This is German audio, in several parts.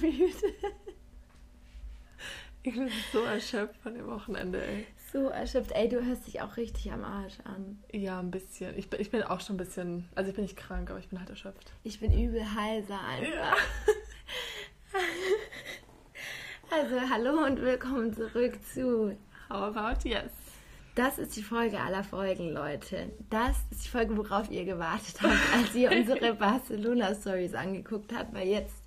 müde. Ich bin so erschöpft von dem Wochenende, ey. So erschöpft. Ey, du hörst dich auch richtig am Arsch an. Ja, ein bisschen. Ich bin, ich bin auch schon ein bisschen, also ich bin nicht krank, aber ich bin halt erschöpft. Ich bin übel heiser einfach. Ja. Also, hallo und willkommen zurück zu How About Yes. Das ist die Folge aller Folgen, Leute. Das ist die Folge, worauf ihr gewartet habt, als ihr unsere Barcelona-Stories angeguckt habt, weil jetzt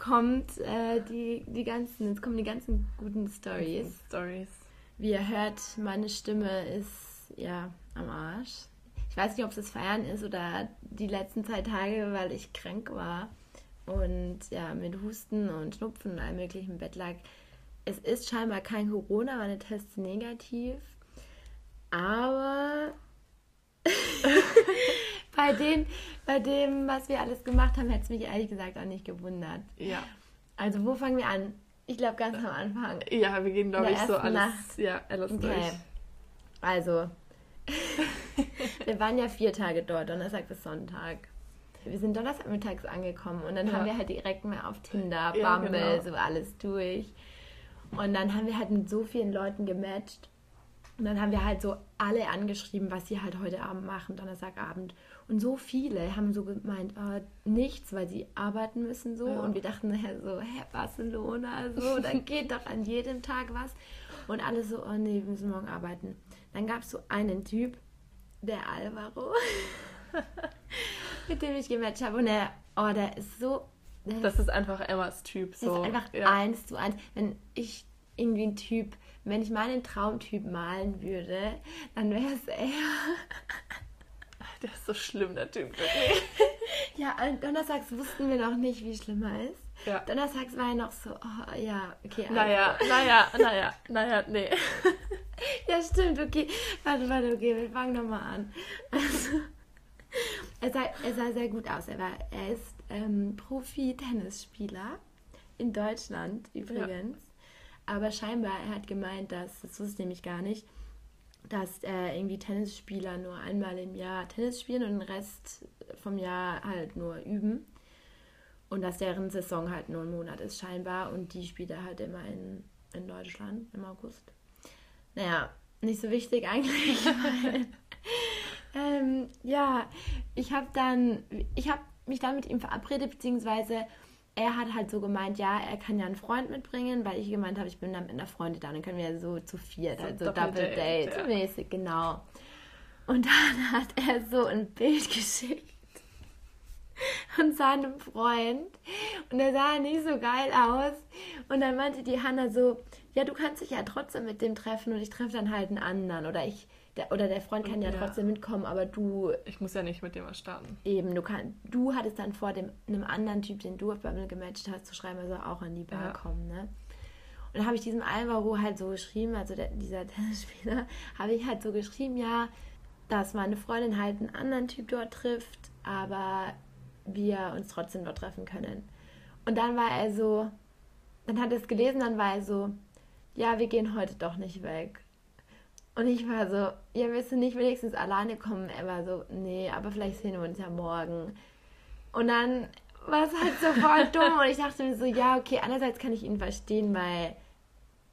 kommt äh, die, die ganzen, jetzt kommen die ganzen guten Stories. Stories. Wie ihr hört, meine Stimme ist ja am Arsch. Ich weiß nicht, ob es das Feiern ist oder die letzten zwei Tage, weil ich krank war und ja, mit Husten und Schnupfen und allem möglichen im Bett lag. Es ist scheinbar kein Corona, meine Tests negativ. Aber bei, den, bei dem, was wir alles gemacht haben, hätte es mich ehrlich gesagt auch nicht gewundert. Ja. Also, wo fangen wir an? Ich glaube, ganz am Anfang. Ja, wir gehen, glaube ich, so alles, Nacht. ja, alles Okay. durch. Also, wir waren ja vier Tage dort, Donnerstag bis Sonntag. Wir sind Donnerstagmittags angekommen und dann Ja. haben wir halt direkt mal auf Tinder, Ja, Bumble, genau. so alles durch. Und dann haben wir halt mit so vielen Leuten gematcht. Und dann haben wir halt so alle angeschrieben, was sie halt heute Abend machen, Donnerstagabend. Und so viele haben so gemeint, äh, nichts, weil sie arbeiten müssen so. Ja. Und wir dachten nachher so, hä, Barcelona, so, da geht doch an jedem Tag was. Und alle so, oh nee, wir müssen morgen arbeiten. Dann gab es so einen Typ, der Alvaro, mit dem ich gematcht habe. Und er, oh, der ist so, der Das ist einfach Emmas Typ. das So. ist einfach ja. eins zu eins. Wenn ich irgendwie ein Typ, wenn ich meinen Traumtyp malen würde, dann wäre es er. Der ist so schlimm, der Typ. Wirklich. Ja, und donnerstags wussten wir noch nicht, wie schlimm er ist. Ja. Donnerstags war er noch so, oh ja, okay. also- Naja, naja, naja, naja, nee. Ja, stimmt, okay. Warte, warte, okay, wir fangen nochmal an. Also, er, sah, er sah sehr gut aus. Er, war, er ist ähm, Profi-Tennisspieler in Deutschland übrigens. Aber scheinbar, er hat gemeint, dass, das wusste ich nämlich gar nicht, dass äh, irgendwie Tennisspieler nur einmal im Jahr Tennis spielen und den Rest vom Jahr halt nur üben. Und dass deren Saison halt nur ein Monat ist scheinbar und die spielt er halt immer in, in Deutschland im August. Naja, nicht so wichtig eigentlich. weil, ähm, ja, ich habe dann, ich habe mich dann mit ihm verabredet, beziehungsweise er hat halt so gemeint, ja, er kann ja einen Freund mitbringen, weil ich gemeint habe, ich bin dann mit einer Freundin da und dann können wir ja so zu viert, So also Double Double Date, Date, ja. mäßig, genau. Und dann hat er so ein Bild geschickt von seinem Freund und er sah nicht so geil aus und dann meinte die Hanna so, ja, du kannst dich ja trotzdem mit dem treffen und ich treffe dann halt einen anderen oder ich der, oder der Freund kann ja, Ja. trotzdem mitkommen, aber du Ich muss ja nicht mit dem was starten. eben, du kann, du hattest dann vor dem einem anderen Typ, den du auf Bumble gematcht hast, zu schreiben, er soll auch an die Bar Ja. kommen, ne? Und dann habe ich diesem Alvaro halt so geschrieben, also der, dieser Tennisspieler, habe ich halt so geschrieben, ja, dass meine Freundin halt einen anderen Typ dort trifft, aber wir uns trotzdem dort treffen können. Und dann war er so, dann hat er es gelesen, dann war er so, ja, wir gehen heute doch nicht weg. Und ich war so, ja, willst du nicht wenigstens alleine kommen? Er war so, nee, aber vielleicht sehen wir uns ja morgen. Und dann war es halt so voll dumm und ich dachte mir so, ja, okay, einerseits kann ich ihn verstehen, weil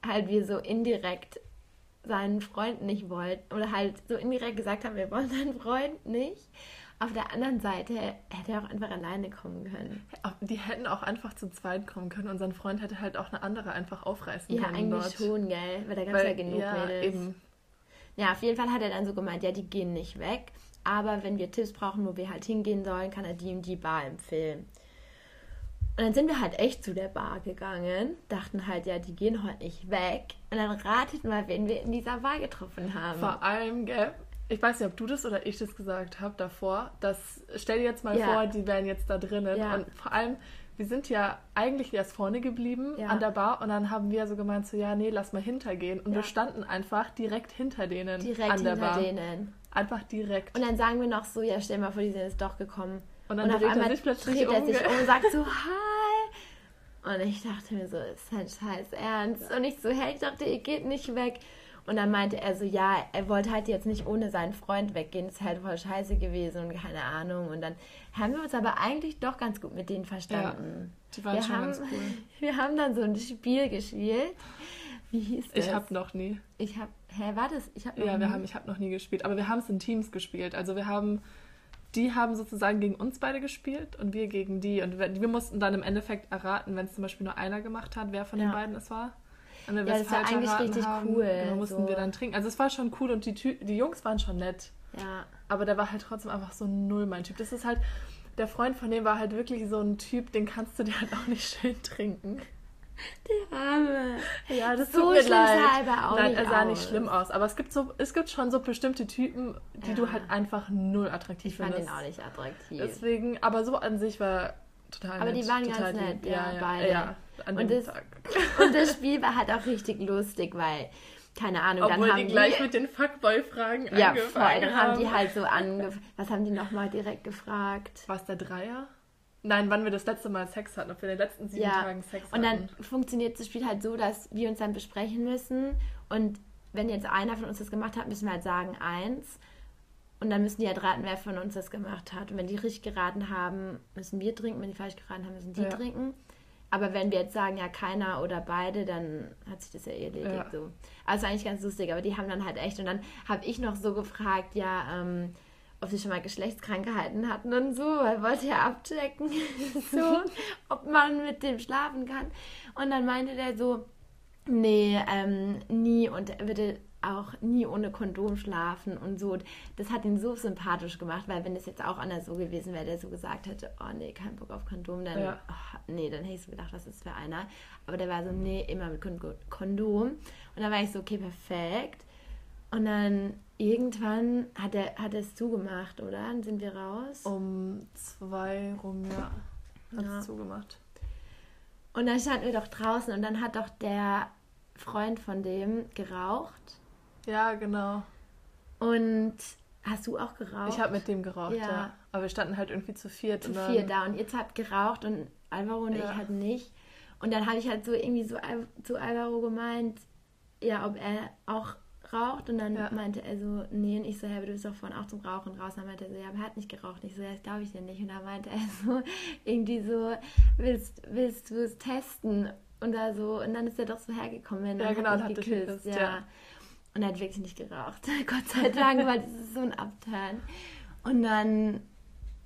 halt wir so indirekt seinen Freund nicht wollten oder halt so indirekt gesagt haben, wir wollen seinen Freund nicht. Auf der anderen Seite hätte er auch einfach alleine kommen können. Die hätten auch einfach zu zweit kommen können und sein Freund hätte halt auch eine andere einfach aufreißen Ja, können. eigentlich dort. schon, gell? Weil da gab es ja genug ja, Mädels. eben. Ja, auf jeden Fall hat er dann so gemeint, ja, die gehen nicht weg. Aber wenn wir Tipps brauchen, wo wir halt hingehen sollen, kann er die und die Bar empfehlen. Und dann sind wir halt echt zu der Bar gegangen, dachten halt, ja, die gehen heute nicht weg. Und dann ratet mal, wen wir in dieser Bar getroffen haben. Vor allem, gell, ich weiß nicht, ob du das oder ich das gesagt habe davor, dass, stell dir jetzt mal Ja. vor, die wären jetzt da drinnen Ja. und vor allem, wir sind ja eigentlich erst vorne geblieben Ja. an der Bar und dann haben wir so gemeint, so ja, nee, lass mal hintergehen und Ja. wir standen einfach direkt hinter denen Direkt an der hinter Bar. denen. Einfach direkt. Und dann sagen wir noch so, ja, stell mal vor, die sind jetzt doch gekommen. Und dann auf dreht er sich plötzlich dreht er um, sich gell? um und sagt so, hi. Und ich dachte mir so, ist halt scheiß ernst. Und ich so, hey, ich dachte, ihr geht nicht weg. Und dann meinte er so, ja, er wollte halt jetzt nicht ohne seinen Freund weggehen. Das ist halt voll scheiße gewesen und keine Ahnung. Und dann haben wir uns aber eigentlich doch ganz gut mit denen verstanden. Die waren wir schon haben, ganz cool. Wir haben dann so ein Spiel gespielt. Wie hieß das? Ich habe noch nie. Ich habe. Hä, war das? Ich habe. Ja, wir haben, ich habe noch nie gespielt. Aber wir haben es in Teams gespielt. Also wir haben, die haben sozusagen gegen uns beide gespielt und wir gegen die. Und wir, wir mussten dann im Endeffekt erraten, wenn es zum Beispiel nur einer gemacht hat, wer von Ja. den beiden es war. Und Ja, das war falsch eigentlich richtig haben, cool, Genau, mussten so. wir dann trinken. Also es war schon cool und die, Tü die Jungs waren schon nett. Ja. Aber der war halt trotzdem einfach so null mein Typ. Das ist halt, der Freund von dem war halt wirklich so ein Typ, den kannst du dir halt auch nicht schön trinken. Der Arme. Ja, das So tut mir schlimm sah leid. er aber auch Nein, nicht er sah aus. nicht schlimm aus. Aber es gibt so, es gibt schon so bestimmte Typen, die Ja. du halt einfach null attraktiv Ich fand ihn findest. auch nicht attraktiv. Deswegen, aber so an sich war total Aber nett. die waren total ganz lieb. nett, ja, ja, beide. Ja, an Und dem das- Tag. Und das Spiel war halt auch richtig lustig, weil, keine Ahnung, Obwohl dann haben die gleich mit den Fuckboy-Fragen Ja, angefangen voll. Dann haben die haben. halt so angefragt. Was haben die nochmal direkt gefragt? War es der Dreier? Nein, wann wir das letzte Mal Sex hatten, ob wir in den letzten sieben Ja. Tagen Sex Und dann hatten. funktioniert das Spiel halt so, dass wir uns dann besprechen müssen. Und wenn jetzt einer von uns das gemacht hat, müssen wir halt sagen eins. Und dann müssen die halt raten, wer von uns das gemacht hat. Und wenn die richtig geraten haben, müssen wir trinken. Wenn die falsch geraten haben, müssen die Ja. trinken. Aber wenn wir jetzt sagen, ja, keiner oder beide, dann hat sich das ja eh erledigt. Ja. So. Also eigentlich ganz lustig, aber die haben dann halt echt. Und dann habe ich noch so gefragt, ja, ähm, ob sie schon mal Geschlechtskrankheiten hatten und so, weil wollte ja abchecken, so, ob man mit dem schlafen kann. Und dann meinte der so, nee, ähm, nie und er würde auch nie ohne Kondom schlafen und so. Das hat ihn so sympathisch gemacht, weil wenn es jetzt auch anders so gewesen wäre, der so gesagt hätte, oh nee, kein Bock auf Kondom, dann, Ja. oh, nee, dann hätte ich so gedacht, was ist für einer. Aber der war so, nee, immer mit Kon- Kondom. Und dann war ich so, okay, perfekt. Und dann irgendwann hat er, hat er es zugemacht, oder? Dann sind wir raus. Um zwei rum, ja. Hat Ja. es zugemacht. Und dann standen wir doch draußen und dann hat doch der Freund von dem geraucht. Ja, genau. Und hast du auch geraucht? Ich habe mit dem geraucht, Ja. ja. Aber wir standen halt irgendwie zu viert. zu und dann, vier da und ihr habt geraucht und Alvaro und Ja. ich halt nicht. Und dann habe ich halt so irgendwie so zu Alvaro gemeint, ja, ob er auch raucht. Und dann Ja. meinte er so, nee, und ich so, aber du bist doch vorhin auch zum Rauchen raus. Und dann meinte er so, ja, aber er hat nicht geraucht. Und ich so, ja, das glaube ich dir nicht. Und dann meinte er so, irgendwie so, willst, willst du es testen? Und da so, und dann ist er doch so hergekommen, wenn Ja, genau, und hat hat geküsst. geküsst, ja. ja. Und er hat wirklich nicht geraucht. Gott sei Dank, weil das ist so ein Upturn. Und dann,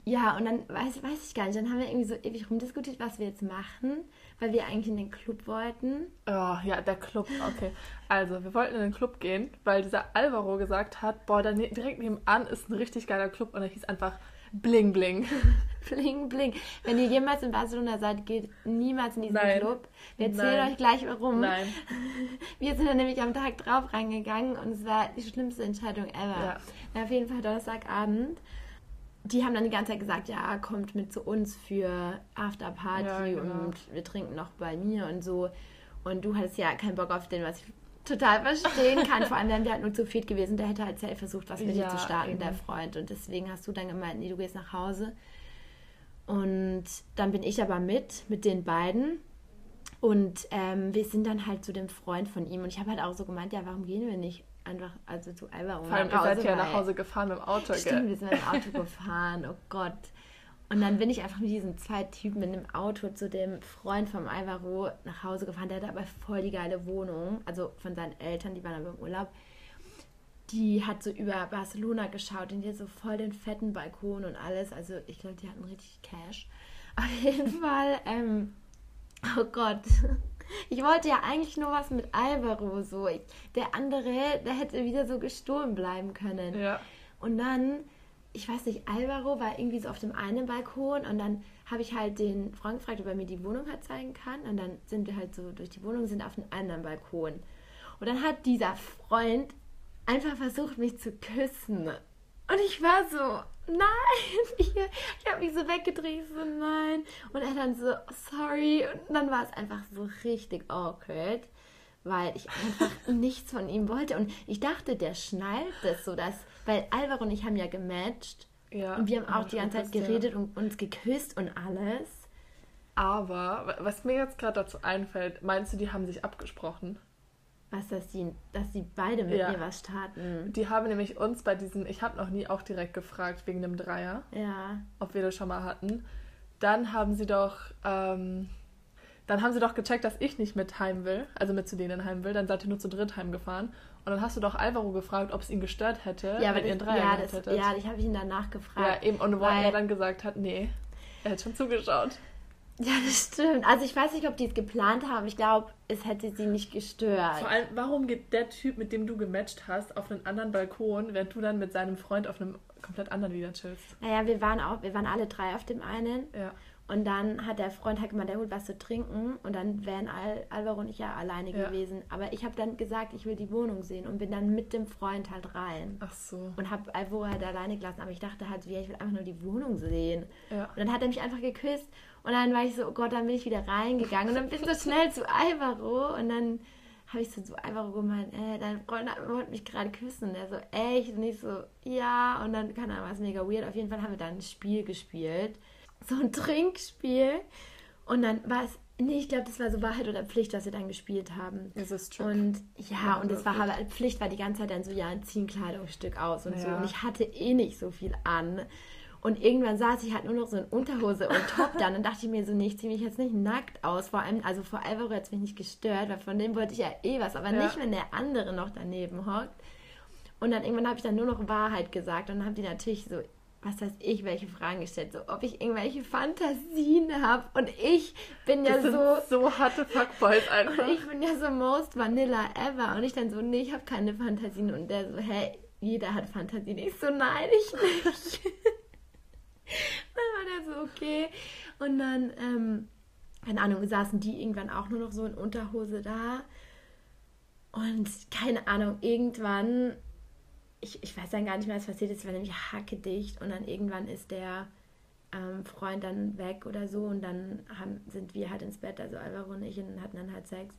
ja, und dann weiß, weiß ich gar nicht, dann haben wir irgendwie so ewig rumdiskutiert, was wir jetzt machen, weil wir eigentlich in den Club wollten. Oh, ja, der Club, okay. Also, wir wollten in den Club gehen, weil dieser Alvaro gesagt hat, boah, da ne direkt nebenan ist ein richtig geiler Club und er hieß einfach Bling Bling. Bling, bling. Wenn ihr jemals in Barcelona seid, geht niemals in diesen Nein. Club. Wir erzählen Nein. euch gleich warum. Nein. Wir sind dann nämlich am Tag drauf reingegangen und es war die schlimmste Entscheidung ever. Ja. Auf jeden Fall Donnerstagabend. Die haben dann die ganze Zeit gesagt, ja, kommt mit zu uns für Afterparty Ja, genau. und wir trinken noch bei mir und so. Und du hattest ja keinen Bock auf den, was ich total verstehen kann. Vor allem wären wir halt nur zu viert gewesen. Der hätte halt safe versucht, was mit dir Ja, zu starten, eben. der Freund. Und deswegen hast du dann gemeint, nee, du gehst nach Hause. Und dann bin ich aber mit, mit den beiden. Und ähm, wir sind dann halt zu dem Freund von ihm. Und ich habe halt auch so gemeint, ja, warum gehen wir nicht einfach also zu Alvaro Vor allem, ihr seid ja nach Hause gefahren mit dem Auto, Stimmt, gell? wir sind mit dem Auto gefahren, oh Gott. Und dann bin ich einfach mit diesen zwei Typen in dem Auto zu dem Freund vom Alvaro nach Hause gefahren. Der hatte aber voll die geile Wohnung, also von seinen Eltern, die waren aber im Urlaub. Die hat so über Barcelona geschaut und die hat so voll den fetten Balkon und alles. Also ich glaube, die hatten richtig Cash. Auf jeden Fall, ähm, oh Gott. Ich wollte ja eigentlich nur was mit Alvaro so. Ich, der andere, der hätte wieder so gestohlen bleiben können. Ja. Und dann, ich weiß nicht, Alvaro war irgendwie so auf dem einen Balkon und dann habe ich halt den Freund gefragt, ob er mir die Wohnung halt zeigen kann. Und dann sind wir halt so durch die Wohnung, sind auf dem anderen Balkon. Und dann hat dieser Freund einfach versucht, mich zu küssen. Und ich war so, nein. Ich, ich habe mich so weggedreht, so nein. Und er dann so, sorry. Und dann war es einfach so richtig awkward, weil ich einfach nichts von ihm wollte. Und ich dachte, der schnallt das so, dass, weil Alvaro und ich haben ja gematcht. ja. Und wir haben auch die ganze Zeit Das, ja. geredet und uns geküsst und alles. Aber, was mir jetzt gerade dazu einfällt, meinst du, die haben sich abgesprochen? Was, dass die, dass die beide mit Ja. mir was starten. Die haben nämlich uns bei diesem, ich habe noch nie auch direkt gefragt wegen dem Dreier, Ja. ob wir das schon mal hatten. dann haben sie doch, ähm, dann haben sie doch gecheckt, dass ich nicht mit heim will, also mit zu denen heim will. Dann seid ihr nur zu dritt heimgefahren. Und dann hast du doch Alvaro gefragt, ob es ihn gestört hätte, Ja, wenn ihr Dreier ja, das, hättet. ja, ich habe ihn danach Ja, gefragt. eben. Und wo weil- er dann gesagt hat, nee, er hat schon zugeschaut. Ja, das stimmt. Also ich weiß nicht, ob die es geplant haben. Ich glaube, es hätte sie nicht gestört. Vor allem, warum geht der Typ, mit dem du gematcht hast, auf einen anderen Balkon, während du dann mit seinem Freund auf einem komplett anderen wieder chillst? Naja, wir waren auch, wir waren alle drei auf dem einen. Ja. Und dann hat der Freund halt gemeint, der holt was zu trinken. Und dann wären Al Alvaro und ich ja alleine Ja. gewesen. Aber ich habe dann gesagt, ich will die Wohnung sehen und bin dann mit dem Freund halt rein. Ach so. Und habe Alvaro halt alleine gelassen. Aber ich dachte halt, ja, ich will einfach nur die Wohnung sehen. Ja. Und dann hat er mich einfach geküsst. Und dann war ich so, oh Gott, dann bin ich wieder reingegangen. Und dann bin ich so schnell zu Alvaro. Und dann habe ich so zu Alvaro gemeint, äh, dein Freund wollte mich gerade küssen. Und er so, echt? Und ich so, ja. Und dann, keine Ahnung, war es mega weird. Auf jeden Fall haben wir dann ein Spiel gespielt. So ein Trinkspiel. Und dann war es, nee, ich glaube, das war so Wahrheit oder Pflicht, was wir dann gespielt haben. Es ist true. Und ja, Ja, und es war aber Pflicht, war die ganze Zeit dann so, ja, zieh ein Kleidungsstück aus und so. Ja. Und ich hatte eh nicht so viel an. Und irgendwann saß ich halt nur noch so in Unterhose und Top dann. Und dachte ich mir so, nee, ich ziehe mich jetzt nicht nackt aus. Vor allem, also vor Alvaro hat es mich nicht gestört, weil von dem wollte ich ja eh was. Aber Ja. nicht, wenn der andere noch daneben hockt. Und dann irgendwann habe ich dann nur noch Wahrheit gesagt. Und dann haben die natürlich so, was weiß ich, welche Fragen gestellt. So, ob ich irgendwelche Fantasien habe. Und ich bin ja so... so harte Fuckboys einfach. Und ich bin ja so most vanilla ever. Und ich dann so, nee, ich habe keine Fantasien. Und der so, hä, jeder hat Fantasien. Ich so, nein, ich nicht. dann war der so, okay. Und dann, ähm, keine Ahnung, saßen die irgendwann auch nur noch so in Unterhose da. Und keine Ahnung, irgendwann, ich, ich weiß dann gar nicht mehr, was passiert ist, war nämlich hackedicht. Und dann irgendwann ist der ähm, Freund dann weg oder so. Und dann haben, sind wir halt ins Bett, also Alvaro und ich, und hatten dann halt Sex.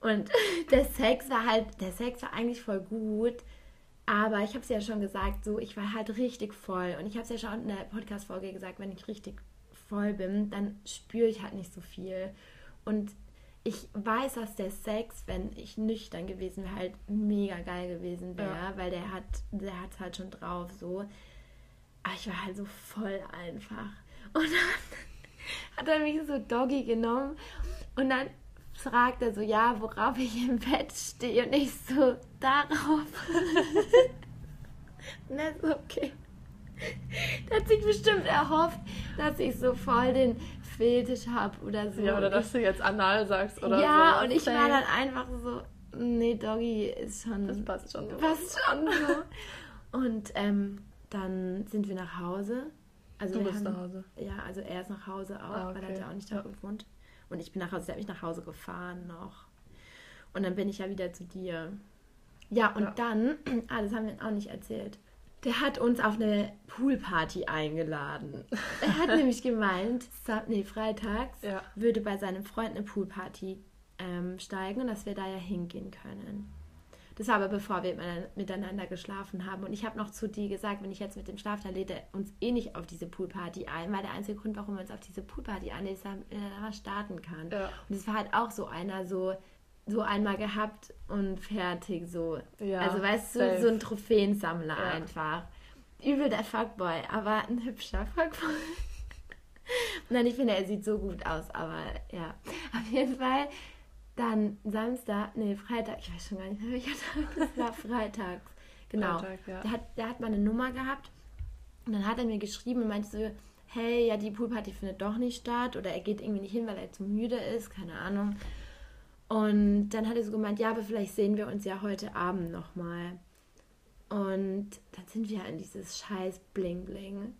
Und der Sex war halt, der Sex war eigentlich voll gut. Aber ich habe es ja schon gesagt, so, ich war halt richtig voll. Und ich habe es ja schon in der Podcast-Folge gesagt, wenn ich richtig voll bin, dann spüre ich halt nicht so viel. Und ich weiß, dass der Sex, wenn ich nüchtern gewesen wäre, halt mega geil gewesen wäre, Ja. weil der hat, der hat halt schon drauf so. Aber ich war halt so voll einfach. Und dann hat er mich so Doggy genommen und dann fragt er so, ja, worauf ich im Bett stehe und ich so, darauf. und er so, okay. Der hat sich bestimmt erhofft, dass ich so voll den Fetisch habe oder so. ja, oder dass du jetzt anal sagst oder ja, so. und ich war dann einfach so, nee, Doggy ist schon. Das passt schon so. Passt schon so. Und ähm, dann sind wir nach Hause. Also Du bist haben, nach Hause. Ja, also er ist nach Hause auch, Ah, weil er okay. hat ja auch nicht da gewohnt. Und ich bin nach Hause, der hat mich nach Hause gefahren noch. Und dann bin ich ja wieder zu dir. Ja, und Ja. dann, ah, das haben wir auch nicht erzählt. Der hat uns auf eine Poolparty eingeladen. Er hat nämlich gemeint, nee, freitags Ja. würde bei seinem Freund eine Poolparty ähm, steigen und dass wir da ja hingehen können. Das war aber bevor wir miteinander- miteinander geschlafen haben. Und ich habe noch zu dir gesagt, wenn ich jetzt mit dem Schlaf, dann lädt er uns eh nicht auf diese Poolparty ein, weil der einzige Grund, warum er uns auf diese Poolparty einlädt, ist, damit er starten kann. Ja. Und es war halt auch so einer, so, so einmal gehabt und fertig, so. Ja, also weißt du, safe. so ein Trophäensammler Ja. einfach. Übel der Fuckboy, aber ein hübscher Fuckboy. Nein, ich finde, er sieht so gut aus, aber ja. Auf jeden Fall dann Samstag, nee, Freitag, ich weiß schon gar nicht mehr, welcher Tag es war, freitags. Genau. Freitag, ja. Der, hat, der hat mal eine Nummer gehabt und dann hat er mir geschrieben und meinte so, hey, ja, die Poolparty findet doch nicht statt oder er geht irgendwie nicht hin, weil er zu müde ist, keine Ahnung. Und dann hat er so gemeint, ja, aber vielleicht sehen wir uns ja heute Abend nochmal. Und dann sind wir in dieses scheiß Bling-Bling.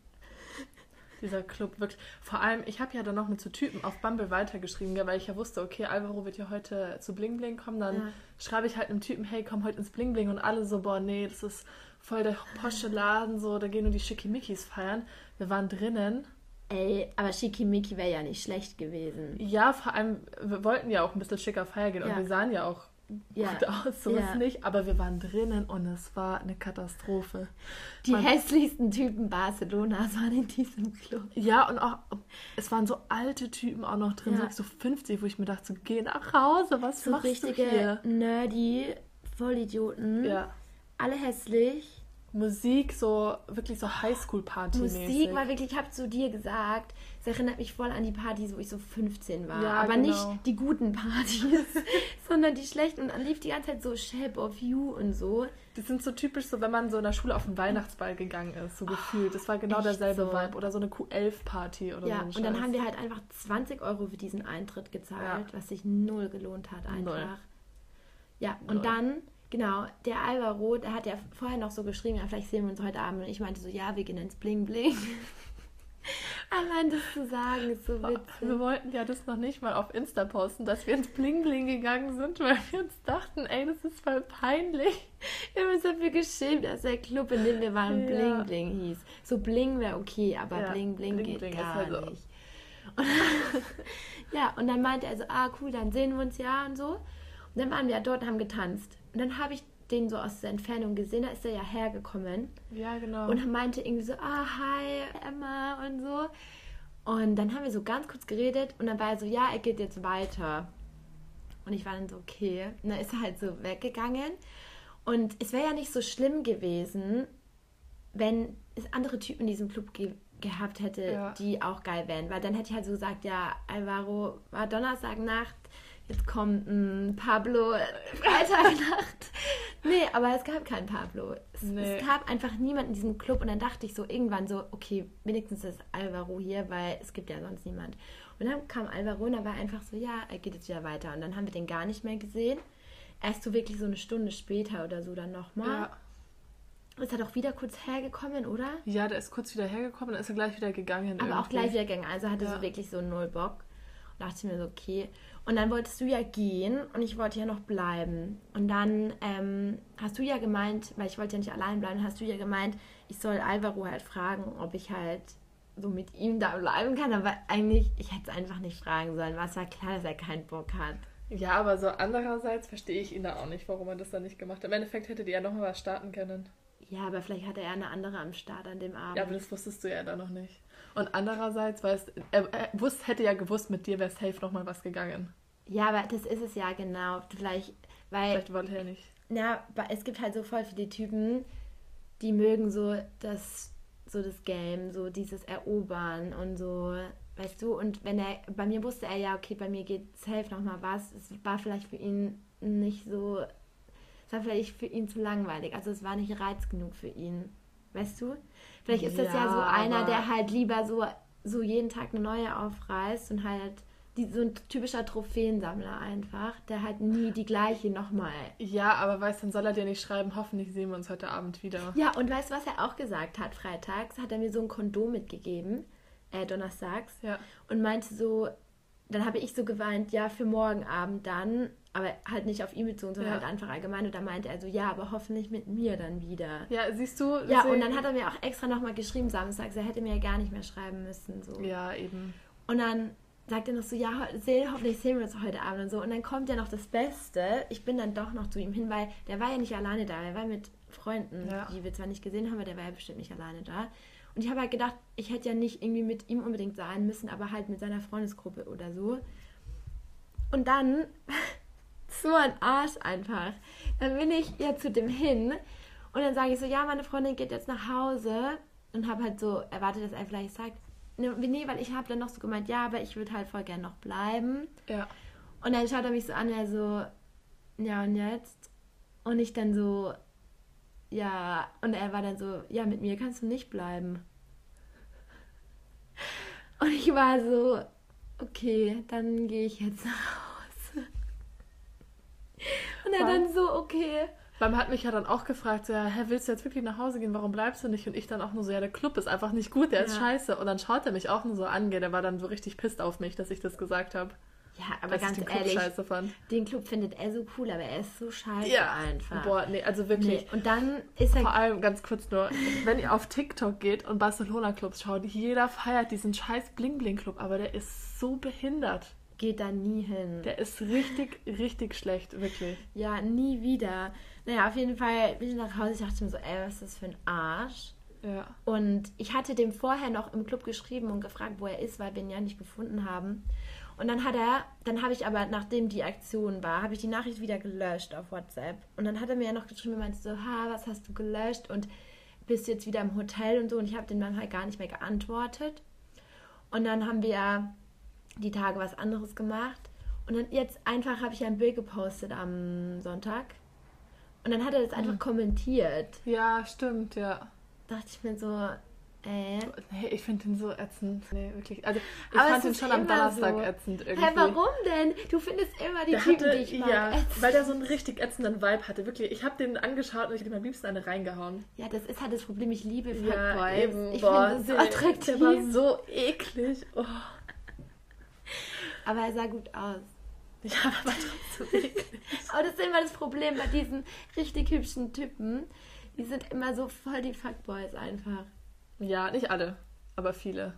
Dieser Club wirklich. Vor allem, ich habe ja dann noch mit so Typen auf Bumble weitergeschrieben, weil ich ja wusste, okay, Alvaro wird ja heute zu Bling Bling kommen. Dann Ja. schreibe ich halt einem Typen, hey, komm heute ins Bling Bling. Und alle so, boah, nee, das ist voll der posche Laden, so, da gehen nur die Schickimickis feiern. Wir waren drinnen. Ey, aber Schickimicki wäre ja nicht schlecht gewesen. Ja, vor allem, wir wollten ja auch ein bisschen schicker feiern gehen Ja. und wir sahen ja auch Ja. gut aus, so Ja. ist nicht. Aber wir waren drinnen und es war eine Katastrophe. Die Man- hässlichsten Typen Barcelonas waren in diesem Club. Ja, und auch, es waren so alte Typen auch noch drin, Ja. so 50, wo ich mir dachte, so, geh nach Hause, was So machst du richtige hier? nerdy Vollidioten. Ja, Alle hässlich. Musik, so wirklich so Highschool-Party. Musik war wirklich, ich habe zu dir gesagt, es erinnert mich voll an die Partys, wo ich so 15 war. Ja, aber genau. nicht die guten Partys, sondern die schlechten. Und dann lief die ganze Zeit so Shape of You und so. Die sind so typisch, so wenn man so in der Schule auf den Weihnachtsball gegangen ist, so gefühlt. Das war genau derselbe so. Vibe. Oder so eine Q11-Party oder Ja, so. ein und dann haben wir halt einfach 20 Euro für diesen Eintritt gezahlt, was sich null gelohnt hat einfach. Null. Ja, Null. und dann, genau, der Alvaro, der hat ja vorher noch so geschrieben, ja, vielleicht sehen wir uns heute Abend. Und ich meinte so, ja, wir gehen ins Bling Bling. Allein das zu sagen ist so Wir witzig. wollten ja das noch nicht mal auf Insta posten, dass wir ins Bling Bling gegangen sind, weil wir uns dachten, ey, das ist voll peinlich. Wir haben uns dafür geschämt, dass der Club, in dem wir waren, Ja. Bling Bling hieß. So Bling wäre okay, aber Ja, Bling Bling, Bling geht Bling gar halt so. nicht. Und, ja, und dann meinte er so, ah cool, dann sehen wir uns ja und so. Und dann waren wir ja dort und haben getanzt. Und dann habe ich den so aus der Entfernung gesehen, da ist er ja hergekommen Ja, genau. und meinte irgendwie so, ah hi Emma und so. Und dann haben wir so ganz kurz geredet und dann war er so, ja, er geht jetzt weiter. Und ich war dann so, okay. Und dann ist er halt so weggegangen. Und es wäre ja nicht so schlimm gewesen, wenn es andere Typen in diesem Club ge gehabt hätte, Ja. die auch geil wären. Weil dann hätte ich halt so gesagt, ja, Alvaro war Donnerstagnacht, jetzt kommt ein Pablo Freitagnacht. nee, aber es gab keinen Pablo. Es, Nee. es gab einfach niemanden in diesem Club und dann dachte ich so irgendwann so, okay, wenigstens ist Alvaro hier, weil es gibt ja sonst niemand. Und dann kam Alvaro und er war einfach so, ja, er geht jetzt wieder weiter. Und dann haben wir den gar nicht mehr gesehen. Erst so wirklich so eine Stunde später oder so dann nochmal. ja. Ist er doch wieder kurz hergekommen, oder? ja, der ist kurz wieder hergekommen, dann ist er gleich wieder gegangen. Aber auch irgendwie. gleich wieder gegangen. Also hatte Ja. so wirklich so null Bock. Und dachte mir so, okay. Und dann wolltest du ja gehen und ich wollte ja noch bleiben. Und dann ähm, hast du ja gemeint, weil ich wollte ja nicht allein bleiben, hast du ja gemeint, ich soll Alvaro halt fragen, ob ich halt so mit ihm da bleiben kann. Aber eigentlich, ich hätte es einfach nicht fragen sollen, weil es war klar, dass er keinen Bock hat. Ja, aber so andererseits verstehe ich ihn da auch nicht, warum er das dann nicht gemacht hat. Im Endeffekt hättet ihr ja nochmal was starten können. Ja, aber vielleicht hatte er eine andere am Start an dem Abend. Ja, aber das wusstest du ja da noch nicht. Und andererseits, weißt er, er wusste, hätte ja gewusst, mit dir wäre safe nochmal was gegangen. ja, aber das ist es ja genau. Vielleicht, weil Vielleicht wollte er nicht. Na, ba- es gibt halt so voll viele Typen, die mögen so das, so das Game, so dieses Erobern und so, weißt du, und wenn er, bei mir wusste er ja, okay, bei mir geht safe nochmal was. Es war vielleicht für ihn nicht so, es war vielleicht für ihn zu langweilig, also es war nicht Reiz genug für ihn, weißt du? Vielleicht ist das ja Ja, so einer, der halt lieber so, so jeden Tag eine neue aufreißt und halt die, so ein typischer Trophäensammler einfach, der halt nie die gleiche nochmal Ja, aber weißt dann soll er dir nicht schreiben, hoffentlich sehen wir uns heute Abend wieder. Ja, und weißt du, was er auch gesagt hat freitags? Hat er mir so ein Kondom mitgegeben, äh, donnerstags, Ja. und meinte so, dann habe ich so geweint, ja, für morgen Abend dann, aber halt nicht auf ihn bezogen, sondern Ja. halt einfach allgemein. Und da meinte er so, ja, aber hoffentlich mit mir dann wieder. Ja, siehst du? Ja, und dann hat er mir auch extra nochmal geschrieben samstags, er hätte mir ja gar nicht mehr schreiben müssen. So. Ja, eben. Und dann sagt er noch so, ja, seh, hoffentlich sehen wir uns heute Abend und so. Und dann kommt ja noch das Beste. Ich bin dann doch noch zu ihm hin, weil der war ja nicht alleine da. Er war mit Freunden, Ja. die wir zwar nicht gesehen haben, aber der war ja bestimmt nicht alleine da. Und ich habe halt gedacht, ich hätte ja nicht irgendwie mit ihm unbedingt sein müssen, aber halt mit seiner Freundesgruppe oder so. Und dann, so ein Arsch einfach. Dann bin ich ja zu dem hin und dann sage ich so, ja, meine Freundin geht jetzt nach Hause und habe halt so erwartet, dass er vielleicht sagt, ne, nee, weil ich habe dann noch so gemeint, ja, aber ich würde halt voll gern noch bleiben. Ja. Und dann schaut er mich so an, er so, ja, und jetzt? Und ich dann so, ja, und er war dann so, ja, mit mir kannst du nicht bleiben. Und ich war so, okay, dann gehe ich jetzt nach Hause. Und er dann so, okay. Weil man hat mich ja dann auch gefragt, so, ja, hä, willst du jetzt wirklich nach Hause gehen? Warum bleibst du nicht? Und ich dann auch nur so, ja, der Club ist einfach nicht gut, der ist Ja. scheiße. Und dann schaut er mich auch nur so an, der war dann so richtig pisst auf mich, dass ich das gesagt habe. Ja, aber ganz den Club ehrlich, scheiße fand. den Club findet er so cool, aber er ist so scheiße Ja, einfach. Boah, nee, also wirklich. Nee. Und dann ist er Vor allem ganz kurz nur, wenn ihr auf TikTok geht und Barcelona-Clubs schaut, jeder feiert diesen scheiß Bling-Bling-Club, aber der ist so behindert. Geht da nie hin. Der ist richtig, richtig schlecht, wirklich. Ja, nie wieder. Naja, auf jeden Fall bin ich nach Hause. Ich dachte mir so, ey, was ist das für ein Arsch? Ja. Und ich hatte dem vorher noch im Club geschrieben und gefragt, wo er ist, weil wir ihn ja nicht gefunden haben. Und dann hat er, dann habe ich aber, nachdem die Aktion war, habe ich die Nachricht wieder gelöscht auf WhatsApp. Und dann hat er mir ja noch geschrieben und meinte so, ha, was hast du gelöscht? Und bist jetzt wieder im Hotel und so. Und ich habe den dann halt gar nicht mehr geantwortet. Und dann haben wir die Tage was anderes gemacht. Und dann jetzt einfach habe ich ein Bild gepostet am Sonntag. Und dann hat er das einfach Mhm. kommentiert. Ja, stimmt, ja. Dachte ich mir so, äh. Nee, ich finde den so ätzend. Nee, wirklich. Also, ich Aber fand den schon am Donnerstag so. ätzend irgendwie. Hä, warum denn? Du findest immer die Der Typen, hatte, die ich mag. ja, ätzend. weil der so einen richtig ätzenden Vibe hatte. Wirklich, ich habe den angeschaut und ich hätte ihm am liebsten eine reingehauen. Ja, das ist halt das Problem. Ich liebe Ja, Fuckboys. eben. ich Boah, finde das so der- attraktiv. Der war so eklig. Oh. Aber er sah gut aus. Ja, aber trotzdem. Aber das ist immer das Problem bei diesen richtig hübschen Typen. Die sind immer so voll die Fuckboys einfach. Ja, nicht alle, aber viele.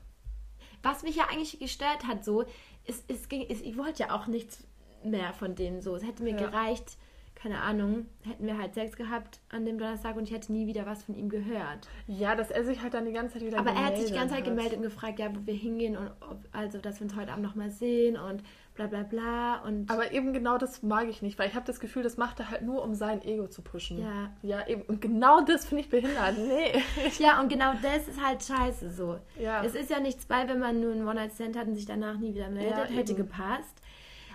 Was mich ja eigentlich gestört hat, so, ist, ist, ist ich wollte ja auch nichts mehr von denen so. Es hätte mir Ja. gereicht, keine Ahnung, hätten wir halt Sex gehabt an dem Donnerstag und ich hätte nie wieder was von ihm gehört. Ja, dass er sich halt dann die ganze Zeit wieder Aber er hat sich die ganze Zeit hat. gemeldet und gefragt, ja, wo wir hingehen und ob, also, dass wir uns heute Abend nochmal sehen und bla bla bla und Aber eben genau das mag ich nicht, weil ich habe das Gefühl, das macht er halt nur, um sein Ego zu pushen. Ja. Ja, eben. Und genau das finde ich behindert. Nee. ja, und genau das ist halt scheiße so. Ja. Es ist ja nichts bei, wenn man nur einen One-Night-Stand hat und sich danach nie wieder meldet, Ja, hätte gepasst.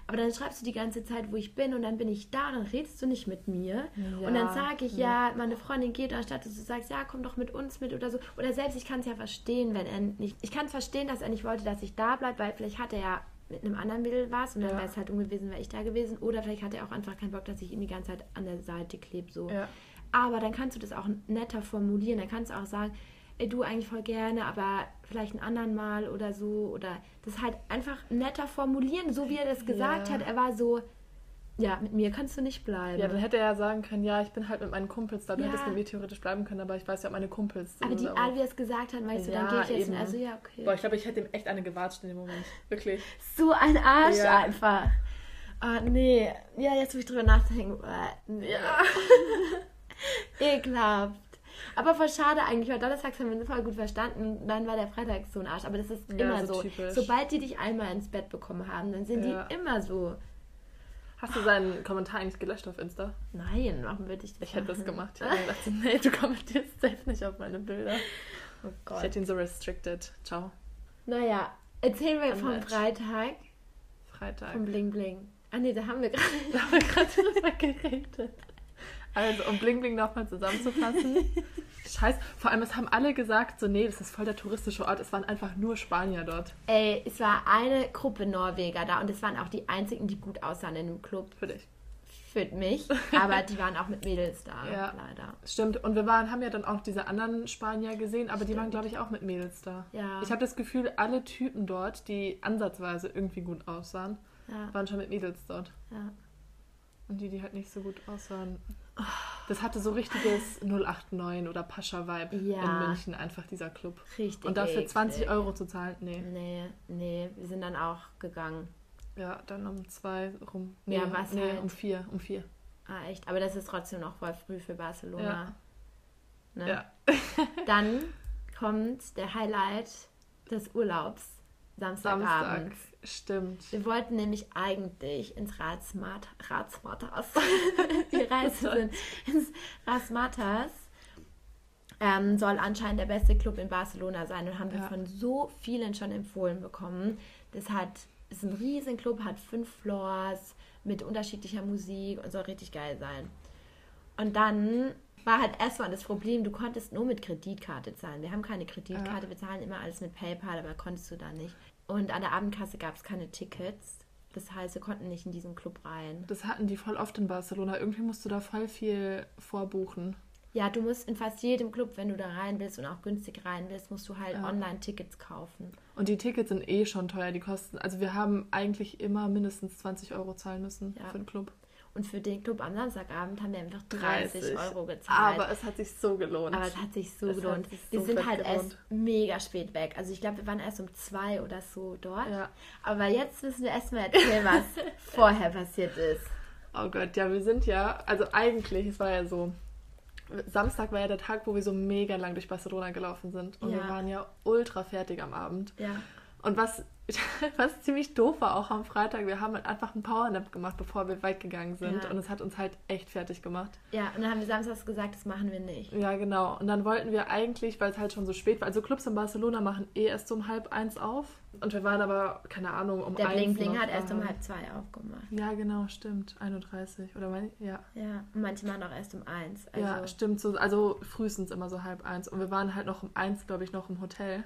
Aber dann schreibst du die ganze Zeit, wo ich bin und dann bin ich da, dann redest du nicht mit mir. Ja. Und dann sage ich, ja, meine Freundin geht, anstatt dass du sagst, ja, komm doch mit uns mit oder so. Oder selbst, ich kann es ja verstehen, wenn er nicht, ich kann es verstehen, dass er nicht wollte, dass ich da bleibe, weil vielleicht hat er ja mit einem anderen Mädel was und dann Ja. wäre es halt ungewiesen, wäre ich da gewesen. Oder vielleicht hat er auch einfach keinen Bock, dass ich ihm die ganze Zeit an der Seite klebe, so. Ja. Aber dann kannst du das auch netter formulieren. Dann kannst du auch sagen, ey, du eigentlich voll gerne, aber vielleicht einen anderen Mal oder so. Oder das halt einfach netter formulieren, so wie er das gesagt Ja. hat. Er war so, ja, mit mir kannst du nicht bleiben. Ja, dann hätte er ja sagen können, ja, ich bin halt mit meinen Kumpels da. Du Ja. hättest mit mir theoretisch bleiben können, aber ich weiß ja, ob meine Kumpels aber die sind. Art, wie er es gesagt hat, weißt du, dann Ja, gehe ich jetzt eben. also ja, okay. Boah, ich glaube, ich hätte ihm echt eine gewatscht in dem Moment. Wirklich. so ein Arsch Ja. einfach. Ah, nee. Ja, jetzt, wo ich drüber nachdenke. äh, nee. Ja. Ekelhaft. Aber voll schade eigentlich, weil Donnerstags haben wir uns voll gut verstanden. Dann war der Freitag so ein Arsch. Aber das ist Ja, immer so so. Sobald die dich einmal ins Bett bekommen haben, dann sind Ja. die immer so. Hast du seinen Kommentar eigentlich gelöscht auf Insta? Nein, warum würde ich das Ich hätte das gemacht. Ich hätte gedacht, nee, du kommentierst safe nicht auf meine Bilder. Oh Ich Gott. hätte ihn so restricted. Ciao. Naja, erzählen wir vom. Freitag. Freitag. Vom Bling Bling. Ah nee, da haben wir gerade. Da haben wir gerade drüber geredet. Also, um Bling Bling nochmal zusammenzufassen. Scheiß, vor allem, es haben alle gesagt, so, nee, das ist voll der touristische Ort. Es waren einfach nur Spanier dort. Ey, es war eine Gruppe Norweger da und es waren auch die einzigen, die gut aussahen in dem Club. Für dich. Für mich. Aber die waren auch mit Mädels da, Ja. leider. Stimmt. Und wir waren, haben ja dann auch diese anderen Spanier gesehen, aber die waren, Stimmt. glaube ich, auch mit Mädels da. Ja. Ich habe das Gefühl, alle Typen dort, die ansatzweise irgendwie gut aussahen, Ja, waren schon mit Mädels dort. ja. Und die, die halt nicht so gut aussahen. Das hatte so richtiges 089 oder Pascha-Vibe Ja. in München, einfach dieser Club. Richtig. Und dafür eklig. 20 Euro zu zahlen, nee. Nee, nee, wir sind dann auch gegangen. Ja, dann um zwei rum. Nee, Ja, was nee halt. um vier, um vier. Ah, echt. Aber das ist trotzdem noch voll früh für Barcelona. Ne? Ja. Dann kommt der Highlight des Urlaubs. Samstag, Samstagabend. stimmt. Wir wollten nämlich eigentlich ins Ratsmat Ratsmatas. Die Reise sind ins Ratsmatas. Ähm, soll anscheinend der beste Club in Barcelona sein und haben wir Ja. von so vielen schon empfohlen bekommen. Das hat, ist ein riesen Club, hat fünf Floors mit unterschiedlicher Musik und soll richtig geil sein. Und dann war halt erstmal das Problem, du konntest nur mit Kreditkarte zahlen. Wir haben keine Kreditkarte, wir zahlen immer alles mit PayPal, aber konntest du da nicht. Und an der Abendkasse gab es keine Tickets. Das heißt, wir konnten nicht in diesen Club rein. Das hatten die voll oft in Barcelona. Irgendwie musst du da voll viel vorbuchen. Ja, du musst in fast jedem Club, wenn du da rein willst und auch günstig rein willst, musst du halt Ja. Online-Tickets kaufen. Und die Tickets sind eh schon teuer. Die kosten, also wir haben eigentlich immer mindestens 20 Euro zahlen müssen Ja. für den Club. Und für den Club am Samstagabend haben wir einfach 30, 30. Euro gezahlt. Aber es hat sich so gelohnt. Aber es hat sich so Es gelohnt. sich wir so sind fett halt gelohnt. erst mega spät weg. Also ich glaube, wir waren erst um zwei oder so dort. Ja. Aber jetzt müssen wir erstmal erzählen, was vorher passiert ist. Oh Gott, ja, wir sind ja, also eigentlich, es war ja so, Samstag war ja der Tag, wo wir so mega lang durch Barcelona gelaufen sind. Und Ja. wir waren ja ultra fertig am Abend. Ja. Und was, was ziemlich doof war auch am Freitag, wir haben halt einfach einen Powernap gemacht, bevor wir weggegangen sind. Ja. Und es hat uns halt echt fertig gemacht. Ja, und dann haben wir samstags gesagt, das machen wir nicht. Ja, genau. Und dann wollten wir eigentlich, weil es halt schon so spät war, also Clubs in Barcelona machen eh erst um halb eins auf. Und wir waren aber, keine Ahnung, um Der eins Bling Bling noch hat erst um halb zwei aufgemacht. Ja, genau, stimmt. 31. Oder mein, ja. Ja, und manche machen auch erst um eins. Also, ja, stimmt. So, also frühestens immer so halb eins. Und wir waren halt noch um eins, glaube ich, noch im Hotel.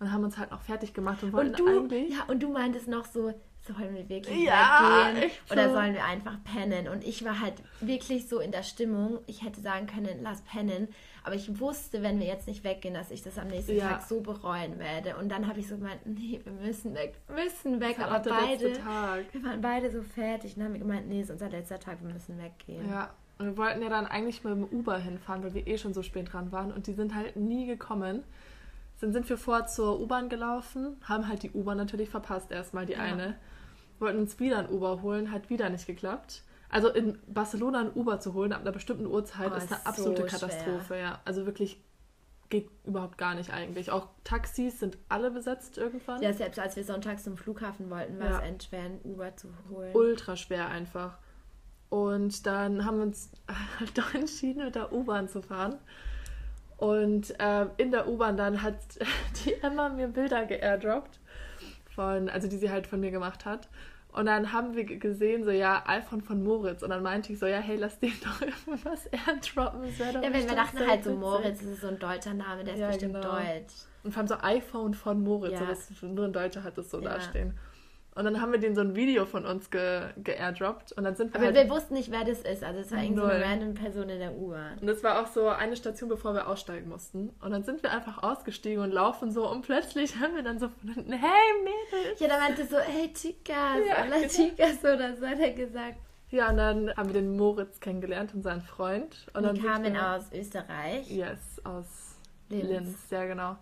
Und haben uns halt noch fertig gemacht und wollten Und du, eigentlich. ja, und du meintest noch so, sollen wir wirklich Ja, weggehen so. oder sollen wir einfach pennen? Und ich war halt wirklich so in der Stimmung, ich hätte sagen können, lass pennen. Aber ich wusste, wenn wir jetzt nicht weggehen, dass ich das am nächsten Ja. Tag so bereuen werde. Und dann habe ich so gemeint, nee, wir müssen weg, wir müssen weg. Aber beide, wir waren beide so fertig. Und dann haben wir gemeint, nee, ist unser letzter Tag, wir müssen weggehen. Ja. Und wir wollten ja dann eigentlich mit dem Uber hinfahren, weil wir eh schon so spät dran waren. Und die sind halt nie gekommen. Dann sind wir vor zur U-Bahn gelaufen, haben halt die U-Bahn natürlich verpasst, erstmal die Ja. eine. Wollten uns wieder ein Uber holen, hat wieder nicht geklappt. Also in Barcelona ein Uber zu holen ab einer bestimmten Uhrzeit Oh, ist eine absolute so Katastrophe, ja. Also wirklich geht überhaupt gar nicht eigentlich. Auch Taxis sind alle besetzt irgendwann. Ja, selbst als wir sonntags zum Flughafen wollten, war Ja. es endschwer, ein Uber zu holen. ultra schwer einfach. Und dann haben wir uns halt doch entschieden, mit der U-Bahn zu fahren. Und äh, in der U-Bahn dann hat die Emma mir Bilder geairdroppt, von, also die sie halt von mir gemacht hat. Und dann haben wir gesehen, so ja, iPhone von Moritz. Und dann meinte ich so, ja, hey, lass den doch irgendwas airdroppen. Das Ja, wenn wir dachten halt so. Moritz, ist so ein deutscher Name, der ist Ja, bestimmt genau. deutsch. Und vor allem so iPhone von Moritz, Ja. so das nur ein Deutscher hat das so Ja. dastehen. Und dann haben wir denen so ein Video von uns ge geairdroppt. Und dann sind wir Aber halt wir wussten nicht, wer das ist. Also es war irgendwie so eine random Person in der U-Bahn. Und das war auch so eine Station, bevor wir aussteigen mussten. Und dann sind wir einfach ausgestiegen und laufen so und plötzlich haben wir dann so von hinten, hey Mädels! Ja, da meinte so, hey Chicas, Ja, hola genau. Chicas oder so hat er gesagt. Ja, und dann haben wir den Moritz kennengelernt und seinen Freund. Und dann Die sind kamen aus Österreich. Yes, aus Linz. Linz. ja genau.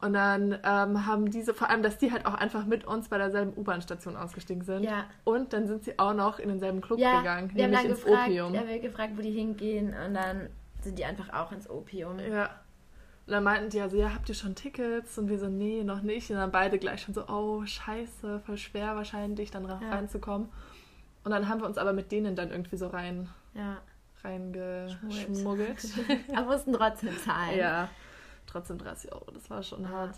Und dann ähm, haben diese, vor allem, dass die halt auch einfach mit uns bei derselben U-Bahn-Station ausgestiegen sind. Ja. Und dann sind sie auch noch in denselben Club Ja, gegangen, wir haben nämlich dann ins gefragt, Opium. wir haben gefragt, wo die hingehen und dann sind die einfach auch ins Opium. Ja. Und dann meinten die also, ja, habt ihr schon Tickets? Und wir so, nee, noch nicht. Und dann beide gleich schon so, oh, scheiße, voll schwer wahrscheinlich, dann Ja. reinzukommen. Und dann haben wir uns aber mit denen dann irgendwie so rein Ja. reingeschmuggelt. Aber mussten trotzdem zahlen. ja, trotzdem 30 Euro, das war schon hart.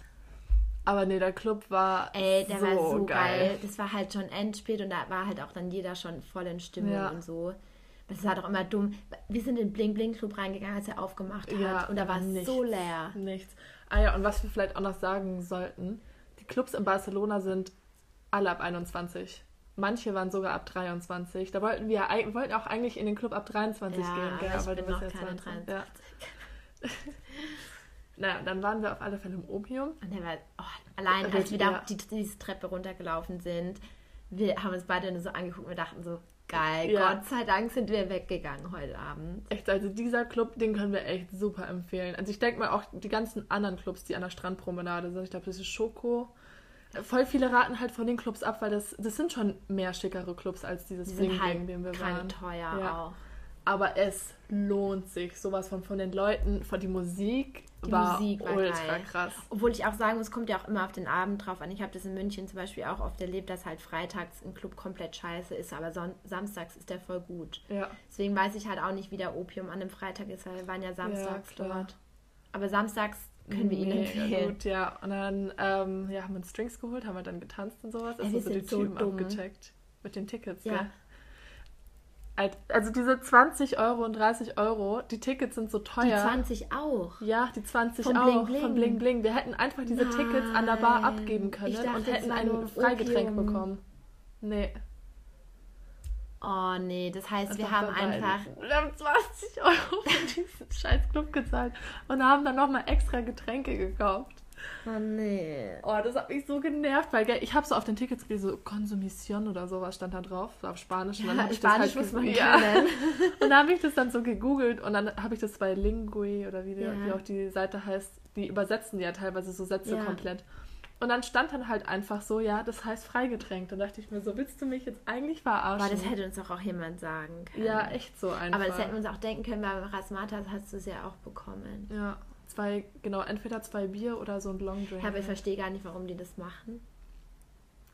Aber nee, der Club war Ey, der so, war so geil. geil. Das war halt schon endspät und da war halt auch dann jeder schon voll in Stimmung Ja. und so. Das war doch immer dumm. Wir sind in den Bling Bling Club reingegangen, als er aufgemacht hat. Ja, und da war es so leer. Nichts. Ah ja, und was wir vielleicht auch noch sagen sollten, die Clubs in Barcelona sind alle ab 21. Manche waren sogar ab 23. Da wollten wir wollten auch eigentlich in den Club ab 23 Ja, gehen, gell? aber ich aber bin du bist noch ja keine 22. 23. Ja. Naja, dann waren wir auf alle Fälle im Opium. Und der war, oh, allein als Wirklich, wir da ja. die, diese Treppe runtergelaufen sind, wir haben uns beide nur so angeguckt und wir dachten so, geil, Ja. Gott sei Dank sind wir weggegangen heute Abend. Echt, also dieser Club, den können wir echt super empfehlen. Also ich denke mal auch die ganzen anderen Clubs, die an der Strandpromenade sind. Ich glaube, das ist Schoko. Voll viele raten halt von den Clubs ab, weil das, das sind schon mehr schickere Clubs als dieses Die sind halt Bling, den wir waren. teuer Ja. auch. Aber es lohnt sich. Sowas von, von den Leuten, von die Musik Die war Musik war ultra geil. krass. Obwohl ich auch sagen muss, kommt ja auch immer auf den Abend drauf an. Ich habe das in München zum Beispiel auch oft erlebt, dass halt freitags ein Club komplett scheiße ist, aber son samstags ist der voll gut. Ja, Deswegen weiß ich halt auch nicht, wie der Opium an einem Freitag ist, weil wir waren ja samstags klar. dort. Aber samstags können wir ihn Mega empfehlen. gut, ja. Und dann ähm, ja, haben wir uns Drinks geholt, haben wir dann getanzt und sowas. Ey, Also so die so Typen dumm. abgecheckt. Mit den Tickets, Ja. gell? Also diese 20 Euro und 30 Euro, die Tickets sind so Die teuer. 20 auch. Ja, die 20 Von auch Bling Bling. von Bling Bling. Wir hätten einfach diese Tickets an der Bar Nein. abgeben können dachte, und hätten ein Freigetränk Opium. bekommen. Nee. Oh nee, das heißt, wir haben einfach. Wir haben 20 Euro für diesen scheiß Club gezahlt und haben dann nochmal extra Getränke gekauft. Oh nee. Oh, das hat mich so genervt, weil gell, ich habe so auf den Tickets gelesen, so Konsumition oder sowas stand da drauf, so auf Spanisch. Und dann Ja, hab ich Spanisch das muss halt man ja. Und dann habe ich das dann so gegoogelt und dann habe ich das bei Lingui oder wie, Ja. wie auch die Seite heißt, die übersetzen ja teilweise so Sätze Ja. komplett. Und dann stand dann halt einfach so, ja, das heißt Freigetränk. Dann dachte ich mir so, willst du mich jetzt eigentlich verarschen? Aber das hätte uns doch auch jemand sagen können. ja, echt so einfach. Aber das hätten wir uns auch denken können, weil bei Rasmatas hast du es ja auch bekommen. Ja, zwei, genau, entweder zwei Bier oder so ein Long Drink. Aber ich verstehe gar nicht, warum die das machen.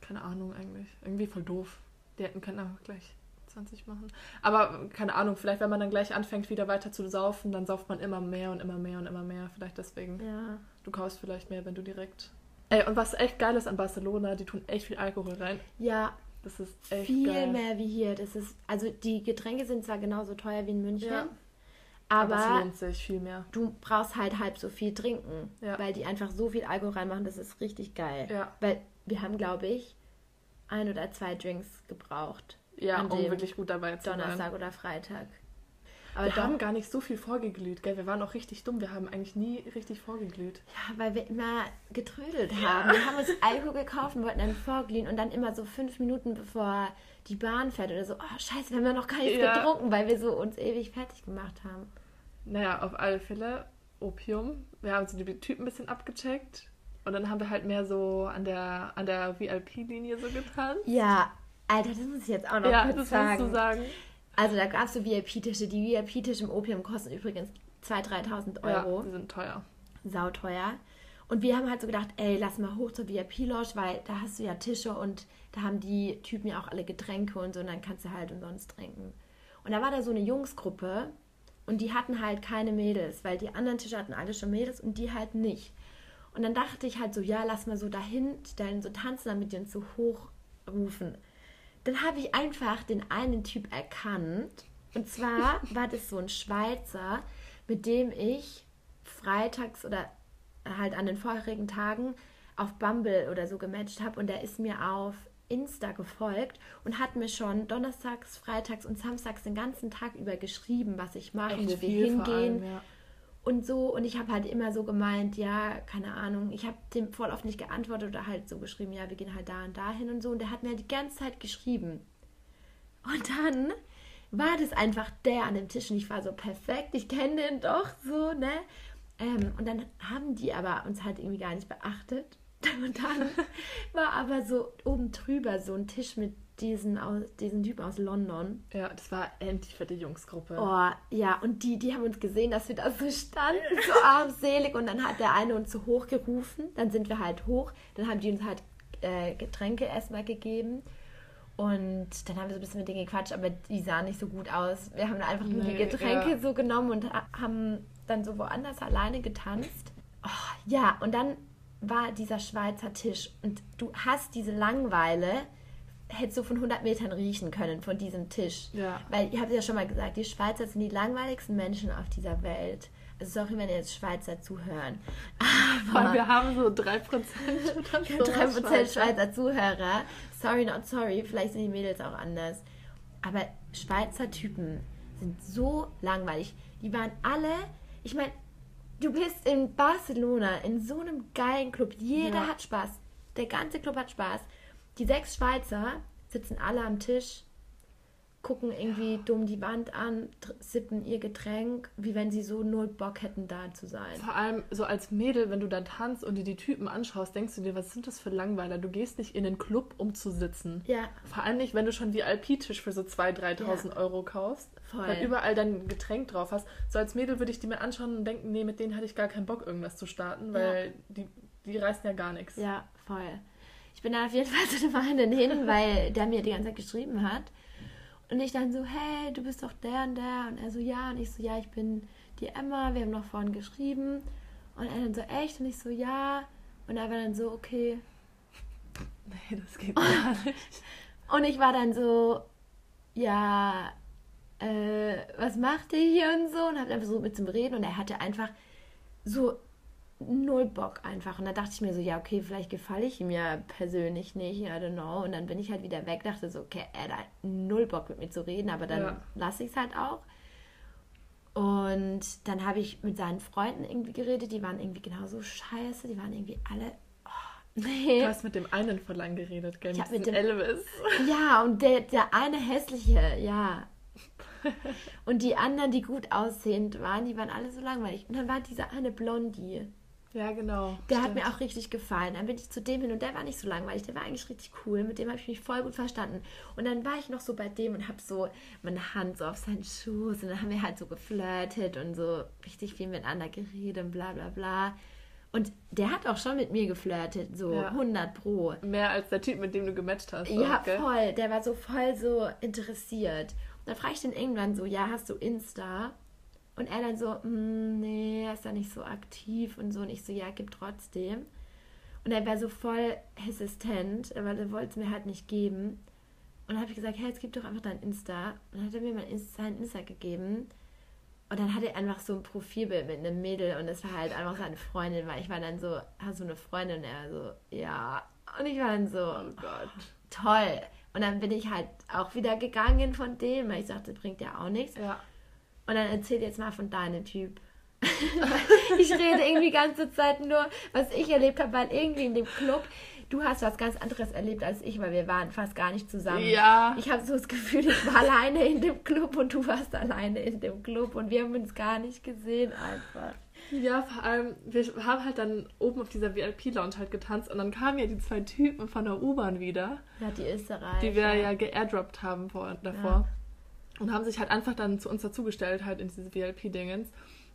Keine Ahnung eigentlich. Irgendwie voll doof. Die hätten können einfach gleich 20 machen. Aber keine Ahnung, vielleicht wenn man dann gleich anfängt, wieder weiter zu saufen, dann sauft man immer mehr und immer mehr und immer mehr. Vielleicht deswegen. Ja. Du kaufst vielleicht mehr, wenn du direkt. Ey, und was echt geil ist an Barcelona, die tun echt viel Alkohol rein. Ja, Das ist echt viel geil. mehr wie hier. Das ist, also die Getränke sind zwar genauso teuer wie in München, Ja. Aber, es lohnt sich viel mehr. du brauchst halt halb so viel trinken, Ja. weil die einfach so viel Alkohol reinmachen, das ist richtig geil. Ja. Weil wir haben, glaube ich, ein oder zwei Drinks gebraucht. Ja, an um dem wirklich gut dabei zu Donnerstag sein. oder Freitag. Aber Wir doch, haben gar nicht so viel vorgeglüht, gell? Wir waren auch richtig dumm. Wir haben eigentlich nie richtig vorgeglüht. ja, weil wir immer getrödelt haben. Wir haben uns Alkohol gekauft und wollten dann vorglühen und dann immer so fünf Minuten bevor die Bahn fährt oder so, oh scheiße, wir haben ja noch gar nichts Ja. getrunken, weil wir so uns ewig fertig gemacht haben. Naja, auf alle Fälle Opium. Wir haben so die Typen ein bisschen abgecheckt. Und dann haben wir halt mehr so an der, an der VIP-Linie so getan. Ja, Alter, das muss ich jetzt auch noch Ja, kurz das sagen. musst du sagen. Also da gab es so VIP-Tische. Die VIP-Tische im Opium kosten übrigens 2.000, 3.000 Euro. Ja, die sind teuer. Sauteuer. Und wir haben halt so gedacht, ey, lass mal hoch zur VIP-Lounge, weil da hast du ja Tische und da haben die Typen ja auch alle Getränke und so und dann kannst du halt umsonst trinken. Und da war da so eine Jungsgruppe und die hatten halt keine Mädels, weil die anderen Tische hatten alle schon Mädels und die halt nicht. Und dann dachte ich halt so, ja, lass mal so dahin stellen, so tanzen, damit die uns so hochrufen. Dann habe ich einfach den einen Typ erkannt. Und zwar war das so ein Schweizer, mit dem ich freitags oder halt an den vorherigen Tagen auf Bumble oder so gematcht habe. Und der ist mir auf Insta gefolgt und hat mir schon donnerstags, freitags und samstags den ganzen Tag über geschrieben, was ich mache, wo wir hingehen allem, ja. und so. Und ich habe halt immer so gemeint, ja, keine Ahnung, ich habe dem voll oft nicht geantwortet oder halt so geschrieben, ja, wir gehen halt da und da hin und so. Und der hat mir die ganze Zeit geschrieben. Und dann war das einfach der an dem Tisch und ich war so perfekt, ich kenne den doch so, ne? Ähm, und dann haben die aber uns halt irgendwie gar nicht beachtet. Und dann war aber so oben drüber so ein Tisch mit diesen, aus, diesen Typen aus London. Ja, das war endlich für die Jungsgruppe. Oh, ja, und die, die haben uns gesehen, dass wir da so standen, so armselig. Und dann hat der eine uns so hochgerufen. Dann sind wir halt hoch. Dann haben die uns halt äh, Getränke erstmal gegeben. Und dann haben wir so ein bisschen mit denen gequatscht, aber die sahen nicht so gut aus. Wir haben einfach nur die Nee, Getränke ja. so genommen und ha- haben dann so woanders alleine getanzt. Oh, ja, und dann war dieser Schweizer Tisch. Und du hast diese Langeweile, hättest du von 100 Metern riechen können von diesem Tisch. Ja. Weil ihr habt ja schon mal gesagt, die Schweizer sind die langweiligsten Menschen auf dieser Welt. Also sorry, wenn ihr jetzt Schweizer zuhören. Weil wir haben so 3% oder so. 3% Schweizer Zuhörer. Sorry, not sorry. Vielleicht sind die Mädels auch anders. Aber Schweizer Typen sind so langweilig. Die waren alle, ich meine, du bist in Barcelona in so einem geilen Club. Jeder Ja. hat Spaß. Der ganze Club hat Spaß. Die sechs Schweizer sitzen alle am Tisch, gucken irgendwie dumm die Wand an, sippen ihr Getränk, wie wenn sie so null Bock hätten, da zu sein. Vor allem so als Mädel, wenn du da tanzt und dir die Typen anschaust, denkst du dir, was sind das für Langweiler? Du gehst nicht in den Club, um zu sitzen. Ja, Vor allem nicht, wenn du schon VIP-Tisch für so 2.000, 3.000 Euro kaufst. Voll. Weil überall dein Getränk drauf hast. So als Mädel würde ich die mir anschauen und denken, nee, mit denen hatte ich gar keinen Bock, irgendwas zu starten, weil die, die reißen ja gar nichts. Ja, voll. Ich bin dann auf jeden Fall zu dem einen hin, weil der mir die ganze Zeit geschrieben hat. Und ich dann so, hey, du bist doch der und der. Und er so, ja. Und ich so, ja, ich bin die Emma. Wir haben noch vorhin geschrieben. Und er dann so, echt? Und ich so, ja. Und er war dann so, okay. Nee, das geht gar nicht. Und ich war dann so, ja, äh, was macht ihr hier und so? Und hab dann versucht mit zum Reden. Und er hatte einfach so null Bock einfach. Und da dachte ich mir so, ja, okay, vielleicht gefalle ich ihm ja persönlich nicht, I don't know. Und dann bin ich halt wieder weg, dachte so, okay, er hat null Bock mit mir zu reden, aber dann Ja. lasse ich es halt auch. Und dann habe ich mit seinen Freunden irgendwie geredet, die waren irgendwie genauso scheiße, die waren irgendwie alle. Oh, nee. Du hast mit dem einen vor lang geredet, gell? Ich mit mit dem dem- Elvis. Ja, und der, der eine hässliche, ja. Und die anderen, die gut aussehend waren, die waren alle so langweilig. Und dann war diese eine Blondie. Ja, genau. Der stimmt. hat mir auch richtig gefallen. Dann bin ich zu dem hin und der war nicht so langweilig. Der war eigentlich richtig cool. Mit dem habe ich mich voll gut verstanden. Und dann war ich noch so bei dem und habe so meine Hand so auf seinen Schoß und dann haben wir halt so geflirtet und so richtig viel miteinander geredet und bla bla bla. Und der hat auch schon mit mir geflirtet, so ja. 100 pro. Mehr als der Typ, mit dem du gematcht hast. Ja, auch, voll. Der war so voll so interessiert. Da frage ich den irgendwann so, ja, hast du Insta? Und er dann so, mm, nee, er ist da nicht so aktiv und so. Und ich so, ja, gib trotzdem. Und er war so voll hesitant, aber er wollte es mir halt nicht geben. Und dann habe ich gesagt, hey, jetzt gib doch einfach dein Insta. Und dann hat er mir mein Insta, sein Insta gegeben. Und dann hatte er einfach so ein Profilbild mit einem Mädel und es war halt einfach seine Freundin, weil ich war dann so, hast du eine Freundin? Und er so, ja. Und ich war dann so, oh Gott, toll. Und dann bin ich halt auch wieder gegangen von dem, weil ich sagte, bringt ja auch nichts. Ja. Und dann erzähl jetzt mal von deinem Typ. ich rede irgendwie die ganze Zeit nur, was ich erlebt habe, weil irgendwie in dem Club, du hast was ganz anderes erlebt als ich, weil wir waren fast gar nicht zusammen. Ja. Ich habe so das Gefühl, ich war alleine in dem Club und du warst alleine in dem Club und wir haben uns gar nicht gesehen einfach. Ja, vor allem, wir haben halt dann oben auf dieser VIP-Lounge halt getanzt und dann kamen ja die zwei Typen von der U-Bahn wieder. Ja, die Österreicher. Die wir ja geairdroppt haben vor, davor. Ja. Und haben sich halt einfach dann zu uns dazugestellt, halt in diese VIP-Dingens.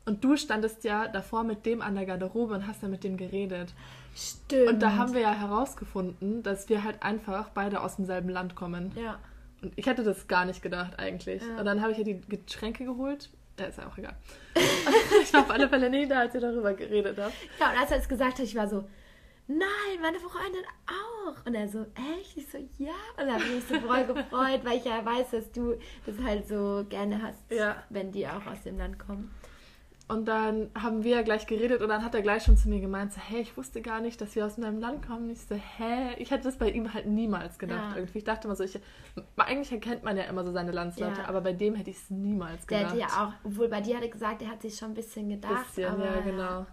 Und du standest ja davor mit dem an der Garderobe und hast dann mit dem geredet. Stimmt. Und da haben wir ja herausgefunden, dass wir halt einfach beide aus demselben Land kommen. Ja. Und ich hätte das gar nicht gedacht eigentlich. Ja. Und dann habe ich ja die Getränke geholt. Da ist ja auch egal. ich war auf alle Fälle nicht da, als ihr darüber geredet habt. Ja, und als er es gesagt hat, ich war so, nein, meine Freundin auch. Und er so, echt? Ich so, ja. Und dann habe ich mich so voll gefreut, weil ich ja weiß, dass du das halt so gerne hast, ja. wenn die auch aus dem Land kommen. Und dann haben wir ja gleich geredet und dann hat er gleich schon zu mir gemeint, so, hey, ich wusste gar nicht, dass wir aus einem Land kommen. Und ich so, hä? Ich hätte das bei ihm halt niemals gedacht ja. irgendwie. Ich dachte immer so, ich, eigentlich erkennt man ja immer so seine Landsleute, ja. aber bei dem hätte ich es niemals gedacht. Der hätte ja auch, obwohl bei dir hat er gesagt, er hat sich schon ein bisschen gedacht. Bisschen, aber, ja, genau.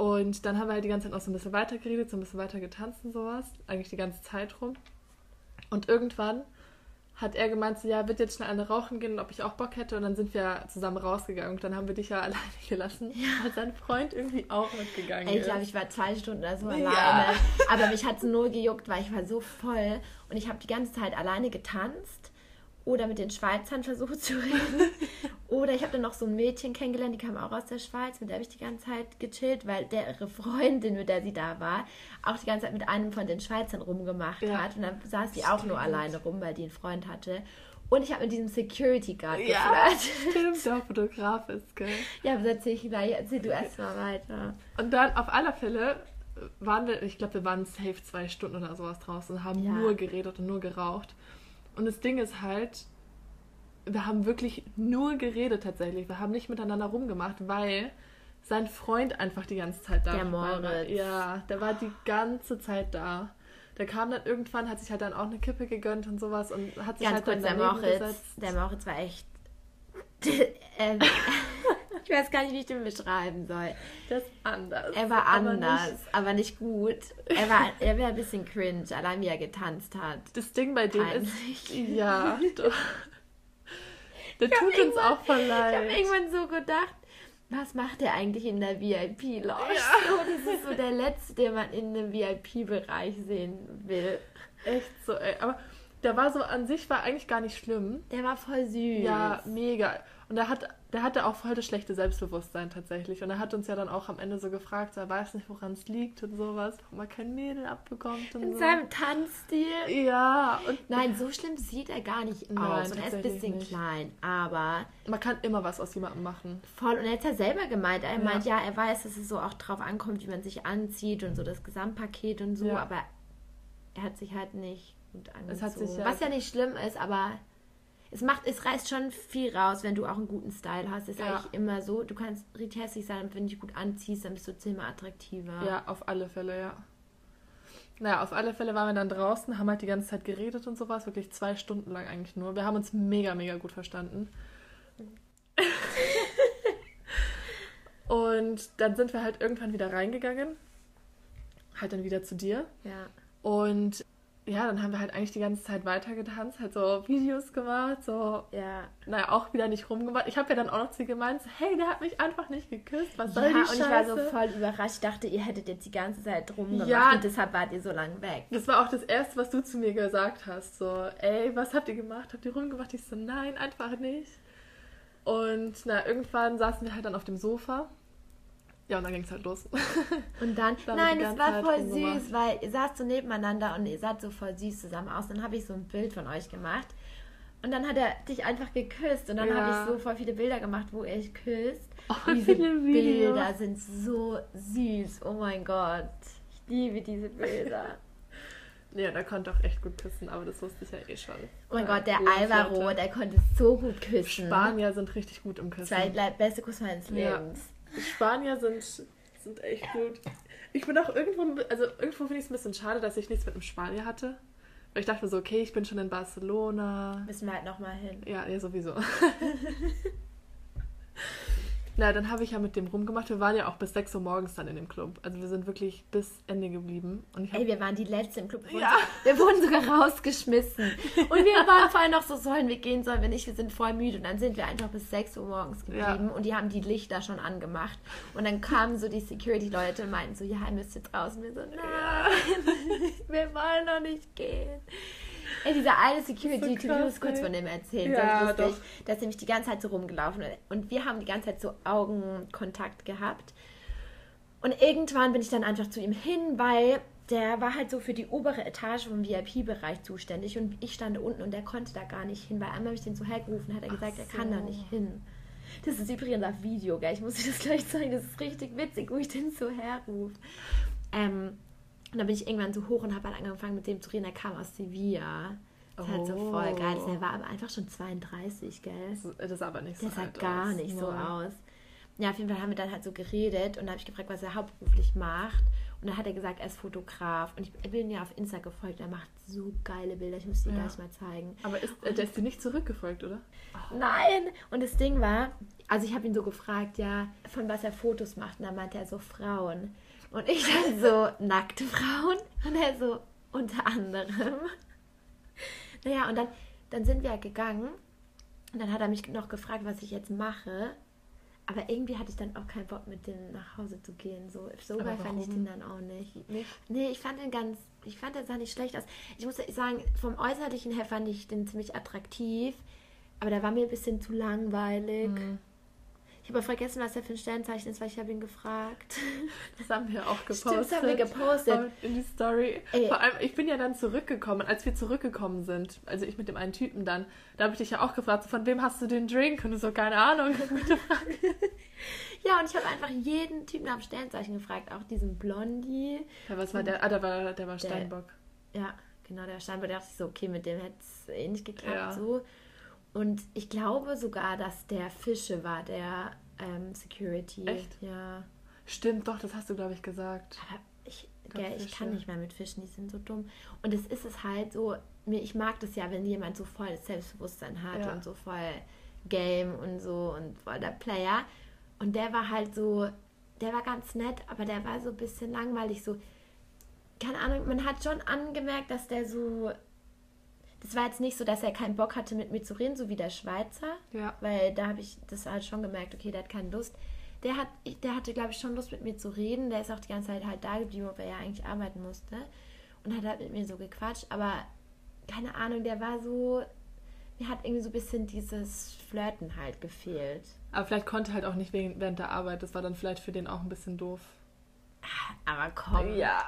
Und dann haben wir halt die ganze Zeit noch so ein bisschen weiter geredet, so ein bisschen weiter getanzt und sowas. Eigentlich die ganze Zeit rum. Und irgendwann hat er gemeint, so, ja, wird jetzt schnell eine rauchen gehen und ob ich auch Bock hätte. Und dann sind wir zusammen rausgegangen und dann haben wir dich ja alleine gelassen, ja. weil sein Freund irgendwie auch mitgegangen Ey, ich glaube, ich war zwei Stunden oder so alleine. Ja. Aber mich hat es nur gejuckt, weil ich war so voll und ich habe die ganze Zeit alleine getanzt oder mit den Schweizern versucht zu reden. oder ich habe dann noch so ein Mädchen kennengelernt, die kam auch aus der Schweiz, mit der habe ich die ganze Zeit gechillt, weil der ihre Freundin, mit der sie da war, auch die ganze Zeit mit einem von den Schweizern rumgemacht ja. hat. Und dann saß sie auch nur alleine rum, weil die einen Freund hatte. Und ich habe mit diesem Security Guard ja, Stimmt, der Fotograf ist, gell? Ja, aber erzähl ich gleich. Erzähl du erstmal weiter. Und dann auf alle Fälle waren wir, ich glaube, wir waren safe zwei Stunden oder sowas draußen und haben ja. nur geredet und nur geraucht. Und das Ding ist halt, wir haben wirklich nur geredet tatsächlich. Wir haben nicht miteinander rumgemacht, weil sein Freund einfach die ganze Zeit da war. Der Moritz. Ja, der war die ganze Zeit da. Der kam dann irgendwann, hat sich halt dann auch eine Kippe gegönnt und sowas und hat sich Ganz halt kurz, der Moritz, gesetzt. der Moritz war echt ähm, ich weiß gar nicht, wie ich den beschreiben soll. Das ist anders. Er war aber anders, nicht, aber nicht gut. Er war, er war ein bisschen cringe, allein wie er getanzt hat. Das Ding bei dem ist, ja, doch. Der tut uns auch voll leid. Ich habe irgendwann so gedacht, was macht er eigentlich in der VIP-Lounge? Ja. So, das ist so der Letzte, den man in einem VIP-Bereich sehen will. Echt so, ey. Aber der war so an sich war eigentlich gar nicht schlimm. Der war voll süß. Ja, mega. Und der, hat, der hatte auch voll das schlechte Selbstbewusstsein tatsächlich. Und er hat uns ja dann auch am Ende so gefragt, er weiß nicht, woran es liegt und sowas, warum er kein Mädel abbekommt. Und In so. seinem Tanzstil? Ja. Und Nein, so schlimm sieht er gar nicht Nein, aus. Und er ist ein bisschen nicht. klein, aber... Man kann immer was aus jemandem machen. Voll. Und er hat ja selber gemeint. Er ja. meint, ja, er weiß, dass es so auch drauf ankommt, wie man sich anzieht und so das Gesamtpaket und so, ja. aber er hat sich halt nicht gut angezogen. Ja Was ja nicht schlimm ist, aber es macht, es reißt schon viel raus, wenn du auch einen guten Style hast. Das ist ja. eigentlich immer so. Du kannst richtig hässlich sein und wenn du dich gut anziehst, dann bist du zehnmal attraktiver. Ja, auf alle Fälle, ja. Naja, auf alle Fälle waren wir dann draußen, haben halt die ganze Zeit geredet und sowas, wirklich zwei Stunden lang eigentlich nur. Wir haben uns mega, mega gut verstanden. und dann sind wir halt irgendwann wieder reingegangen. Halt dann wieder zu dir. Ja. Und ja, dann haben wir halt eigentlich die ganze Zeit weiter getanzt, halt so Videos gemacht, so, Ja. naja, auch wieder nicht rumgemacht. Ich habe ja dann auch noch zu ihr gemeint, so, hey, der hat mich einfach nicht geküsst, was soll Ja, die und Scheiße? ich war so voll überrascht. Ich dachte, ihr hättet jetzt die ganze Zeit rumgemacht Ja. und deshalb wart ihr so lang weg. Das war auch das Erste, was du zu mir gesagt hast, so, ey, was habt ihr gemacht? Habt ihr rumgemacht? Ich so, nein, einfach nicht. Und na, irgendwann saßen wir halt dann auf dem Sofa. Ja, und dann ging es halt los. Und dann, nein, ganze war Zeit voll süß, weil ihr saßt so nebeneinander und ihr saht so voll süß zusammen aus. Dann habe ich so ein Bild von euch gemacht. Und dann hat er dich einfach geküsst. Und dann Ja. habe ich so voll viele Bilder gemacht, wo ihr euch küsst. Oh, Und diese. Bilder sind so süß. Oh mein Gott. Ich liebe diese Bilder. ja, der konnte auch echt gut küssen, aber das wusste ich ja eh schon. Oh mein Ja, Gott, der. Alvaro, der konnte so gut küssen. Spanier sind richtig gut im Küssen. Zwei beste Kuss meines. Lebens. Spanier sind, sind echt gut. Ich bin auch irgendwo, also irgendwo finde ich es ein bisschen schade, dass ich nichts mit einem Spanier hatte. Weil ich dachte so, okay, ich bin schon in Barcelona. Müssen wir halt nochmal hin. Ja, ja, sowieso. Na, dann habe ich ja mit dem rumgemacht. Wir waren ja auch bis 6 Uhr morgens dann in dem Club. Also wir sind wirklich bis Ende geblieben. Und Ey, wir waren die Letzte im Club. Wir wurden, Ja. wir wurden sogar rausgeschmissen. Und wir waren vorher noch so, sollen wir gehen, sollen wir nicht, wir sind voll müde. Und dann sind wir einfach bis 6 Uhr morgens geblieben Ja. und die haben die Lichter schon angemacht. Und dann kamen so die Security-Leute und meinten so, ja, ihr müsst jetzt raus. Und wir so, nein, wir wollen noch nicht gehen. Ey, dieser eine Security, So du musst krass, kurz ey. von dem erzählen, Ja, so lustig. Der ist nämlich die ganze Zeit so rumgelaufen und wir haben die ganze Zeit so Augenkontakt gehabt. Und irgendwann bin ich dann einfach zu ihm hin, weil der war halt so für die obere Etage vom VIP-Bereich zuständig und ich stand unten und der konnte da gar nicht hin, weil einmal habe ich den so hergerufen, hat er gesagt, er kann da so. nicht hin. Das ist übrigens auf Video, gell? Ich muss dir das gleich zeigen, das ist richtig witzig, wo ich den so herrufe. Ähm, und dann bin ich irgendwann so hoch und habe halt angefangen mit dem zu reden, er kam aus Sevilla. Das ist halt so voll geil. Oh. Der war aber einfach schon 32, gell? das ist aber nicht so Der sah gar aus. nicht so Null. aus. Ja, auf jeden Fall haben wir dann halt so geredet und da habe ich gefragt, was er hauptberuflich macht. Und dann hat er gesagt, er ist Fotograf. Und ich bin ja auf Insta gefolgt. Er macht so geile Bilder. Ich muss die Ja. gleich mal zeigen. Aber ist, äh, der ist dir nicht zurückgefolgt, oder? Nein! Und das Ding war, also ich habe ihn so gefragt, ja, von was er Fotos macht. Und dann meinte er so Frauen. Und ich dann so, nackte Frauen. Und er so, unter anderem. Naja, und dann, dann sind wir gegangen. Und dann hat er mich noch gefragt, was ich jetzt mache. Aber irgendwie hatte ich dann auch keinen Bock, mit denen nach Hause zu gehen. So, so geil fand ich den dann auch nicht. Nicht? Nee, ich fand den ganz, ich fand der sah nicht schlecht aus. Ich muss sagen, vom Äußerlichen her fand ich den ziemlich attraktiv, aber der war mir ein bisschen zu langweilig. Mhm. Ich habe aber vergessen, was er für ein Sternzeichen ist, weil ich habe ihn gefragt. Das haben wir auch gepostet. Stimmt, das haben wir gepostet. In die Story. Ey. Vor allem, ich bin ja dann zurückgekommen, als wir zurückgekommen sind, also ich mit dem einen Typen dann, da habe ich dich ja auch gefragt, so, von wem hast du den Drink? Und du so, keine Ahnung. Ja, und ich habe einfach jeden Typen nach dem Sternzeichen gefragt, auch diesen Blondie. Ja, was war der? Ah, der war, der war Der- Steinbock. Ja, genau, der Steinbock, da dachte ich so, okay, mit dem hätte es eh nicht geklappt Ja. so. Und ich glaube sogar, dass der Fische war, der ähm, Security. Echt? Ja. Stimmt, doch, das hast du, glaube ich, gesagt. Aber ich, gell, ich kann nicht mehr mit Fischen, die sind so dumm. Und es ist es halt so, mir, ich mag das ja, wenn jemand so voll Selbstbewusstsein hat Ja. und so voll Game und so und voll der Player. Und der war halt so, der war ganz nett, aber der war so ein bisschen langweilig, so, keine Ahnung, man hat schon angemerkt, dass der so, das war jetzt nicht so, dass er keinen Bock hatte, mit mir zu reden, so wie der Schweizer. Ja. Weil da habe ich das halt schon gemerkt, okay, der hat keine Lust. Der, hat, der hatte, glaube ich, schon Lust mit mir zu reden. Der ist auch die ganze Zeit halt da geblieben, obwohl er ja eigentlich arbeiten musste. Und hat halt mit mir so gequatscht. Aber keine Ahnung, der war so. Mir hat irgendwie so ein bisschen dieses Flirten halt gefehlt. Aber vielleicht konnte er halt auch nicht wegen, während der Arbeit. Das war dann vielleicht für den auch ein bisschen doof. Aber komm. Ja.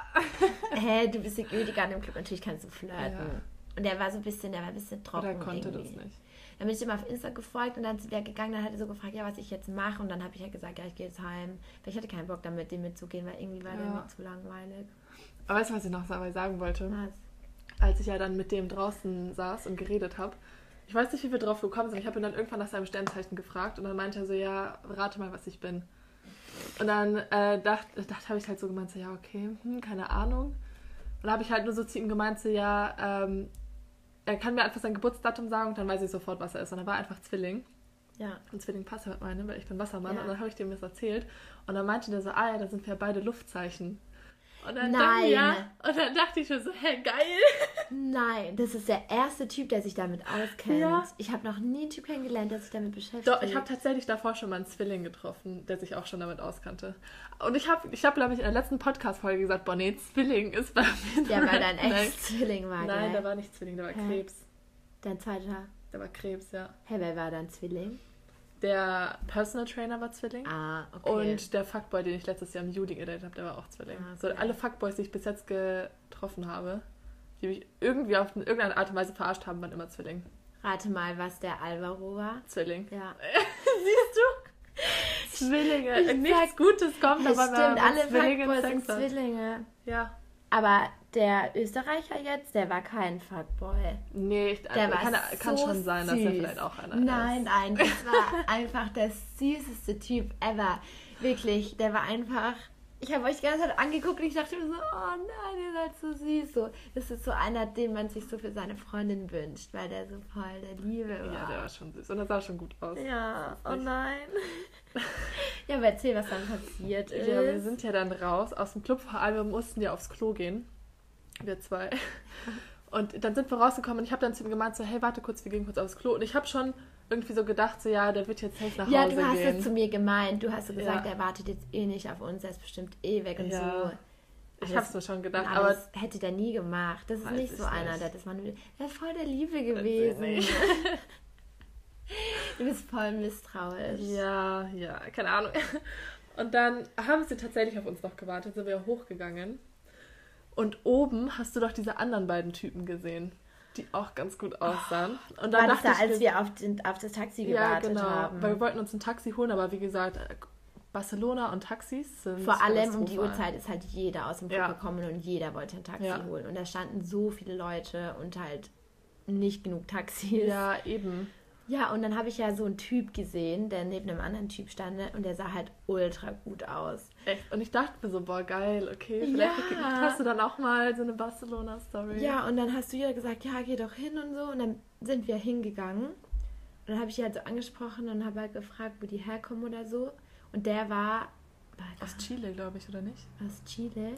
Hä, du bist Security Guard im Club, natürlich kannst du flirten. Ja. Und der war so ein bisschen, der war ein bisschen trocken. Oder konnte irgendwie. das nicht. Dann bin ich ihm auf Insta gefolgt und dann ist er gegangen, dann hat er so gefragt, ja, was ich jetzt mache. Und dann habe ich halt gesagt, ja, ich gehe jetzt heim. Weil ich hatte keinen Bock, dann mit dem mitzugehen, weil irgendwie war der Ja. mir zu langweilig. Aber weißt du, was ich noch sagen wollte? Was? Als ich ja dann mit dem draußen saß und geredet habe. Ich weiß nicht, wie wir drauf gekommen sind. Ich habe ihn dann irgendwann nach seinem Sternzeichen gefragt und dann meinte er so, ja, rate mal, was ich bin. Und dann äh, dachte, dachte habe ich halt so gemeint, so, ja, okay, hm, keine Ahnung. Und dann habe ich halt nur so zu ihm gemeint, so, ja, ähm, er kann mir einfach sein Geburtsdatum sagen und dann weiß ich sofort, was er ist. Und er war einfach Zwilling. Ja. Und Zwilling passt halt meine, weil ich bin Wassermann. Ja. Und dann habe ich dem das erzählt. Und dann meinte der so, ah ja, da sind wir beide Luftzeichen. Und dann Nein. Ja. Und dann dachte ich mir so, hä, geil. Nein, das ist der erste Typ, der sich damit auskennt. Ja. Ich habe noch nie einen Typ kennengelernt, der sich damit beschäftigt. Doch, ich habe tatsächlich davor schon mal einen Zwilling getroffen, der sich auch schon damit auskannte. Und ich habe, ich hab, glaube ich, in der letzten Podcast-Folge gesagt, boah, nee, Zwilling ist bei mir. Der war dein. Ex-Zwilling, war Nein, der war nicht Zwilling, der war Hä? Krebs. Dein zweiter. Der war Krebs, ja. Hä, wer war dein Zwilling? Der Personal Trainer war Zwilling. Ah, okay. Und der Fuckboy, den ich letztes Jahr im Juli gedatet habe, der war auch Zwilling. Ah, So, okay. alle Fuckboys, die ich bis jetzt getroffen habe, die mich irgendwie auf irgendeine Art und Weise verarscht haben, waren immer Zwilling. Rate mal, was der Alvaro war. Zwilling. Ja. Siehst du? Zwillinge. Ich Nichts sag- Gutes kommt, aber stimmt, wenn alle Zwillinge Fuckboys sind. Zwillinge. Ja. Aber der Österreicher jetzt, der war kein Fuckboy. Nee, ich, Der war kann, kann so schon sein, dass er vielleicht auch einer Nein, ist. nein, das war einfach der süßeste Typ ever. Wirklich, der war einfach. Ich habe euch die ganze Zeit angeguckt und ich dachte mir so, oh nein, ihr seid so süß. So, das ist so einer, den man sich so für seine Freundin wünscht, weil der so voll der Liebe war. Ja, der war schon süß. Und er sah schon gut aus. Ja, oh nein. ja, aber erzähl, was dann passiert ist. Ja, wir sind ja dann raus aus dem Club, vor allem wir mussten ja aufs Klo gehen. Wir zwei. Und dann sind wir rausgekommen und ich habe dann zu ihm gemeint, so, hey, warte kurz, wir gehen kurz aufs Klo. Und ich habe schon irgendwie so gedacht, so, ja, der wird jetzt safe nach ja, Hause du hast gehen. es zu mir gemeint. Du hast so gesagt, Ja. er wartet jetzt eh nicht auf uns, er ist bestimmt eh weg und Ja. so. ich Alles- habe es mir schon gedacht, aber aber das hätte der nie gemacht. Das ist nicht ich so einer, nicht. der das man Der ist voll der Liebe gewesen. du bist voll misstrauisch. ja, ja, keine Ahnung. Und dann haben sie tatsächlich auf uns noch gewartet, sind wir hochgegangen. Und oben hast du doch diese anderen beiden Typen gesehen, die auch ganz gut aussahen. Und War das da, als wir auf, den, auf das Taxi gewartet ja, genau. haben? Weil wir wollten uns ein Taxi holen, aber wie gesagt, Barcelona und Taxis sind Vor allem um die. Uhrzeit ist halt jeder aus dem Club Ja. gekommen und jeder wollte ein Taxi Ja. holen. Und da standen so viele Leute und halt nicht genug Taxis. Ja, eben. Ja, und dann habe ich ja so einen Typ gesehen, der neben einem anderen Typ stand und der sah halt ultra gut aus. Echt. Und ich dachte mir so, boah, geil, okay, vielleicht Ja. hast du dann auch mal so eine Barcelona-Story. Ja, und dann hast du ja gesagt, ja, geh doch hin und so. Und dann sind wir hingegangen. Und dann habe ich die halt so angesprochen und habe halt gefragt, wo die herkommen oder so. Und der war, war Aus Chile, glaube ich, oder nicht? aus Chile.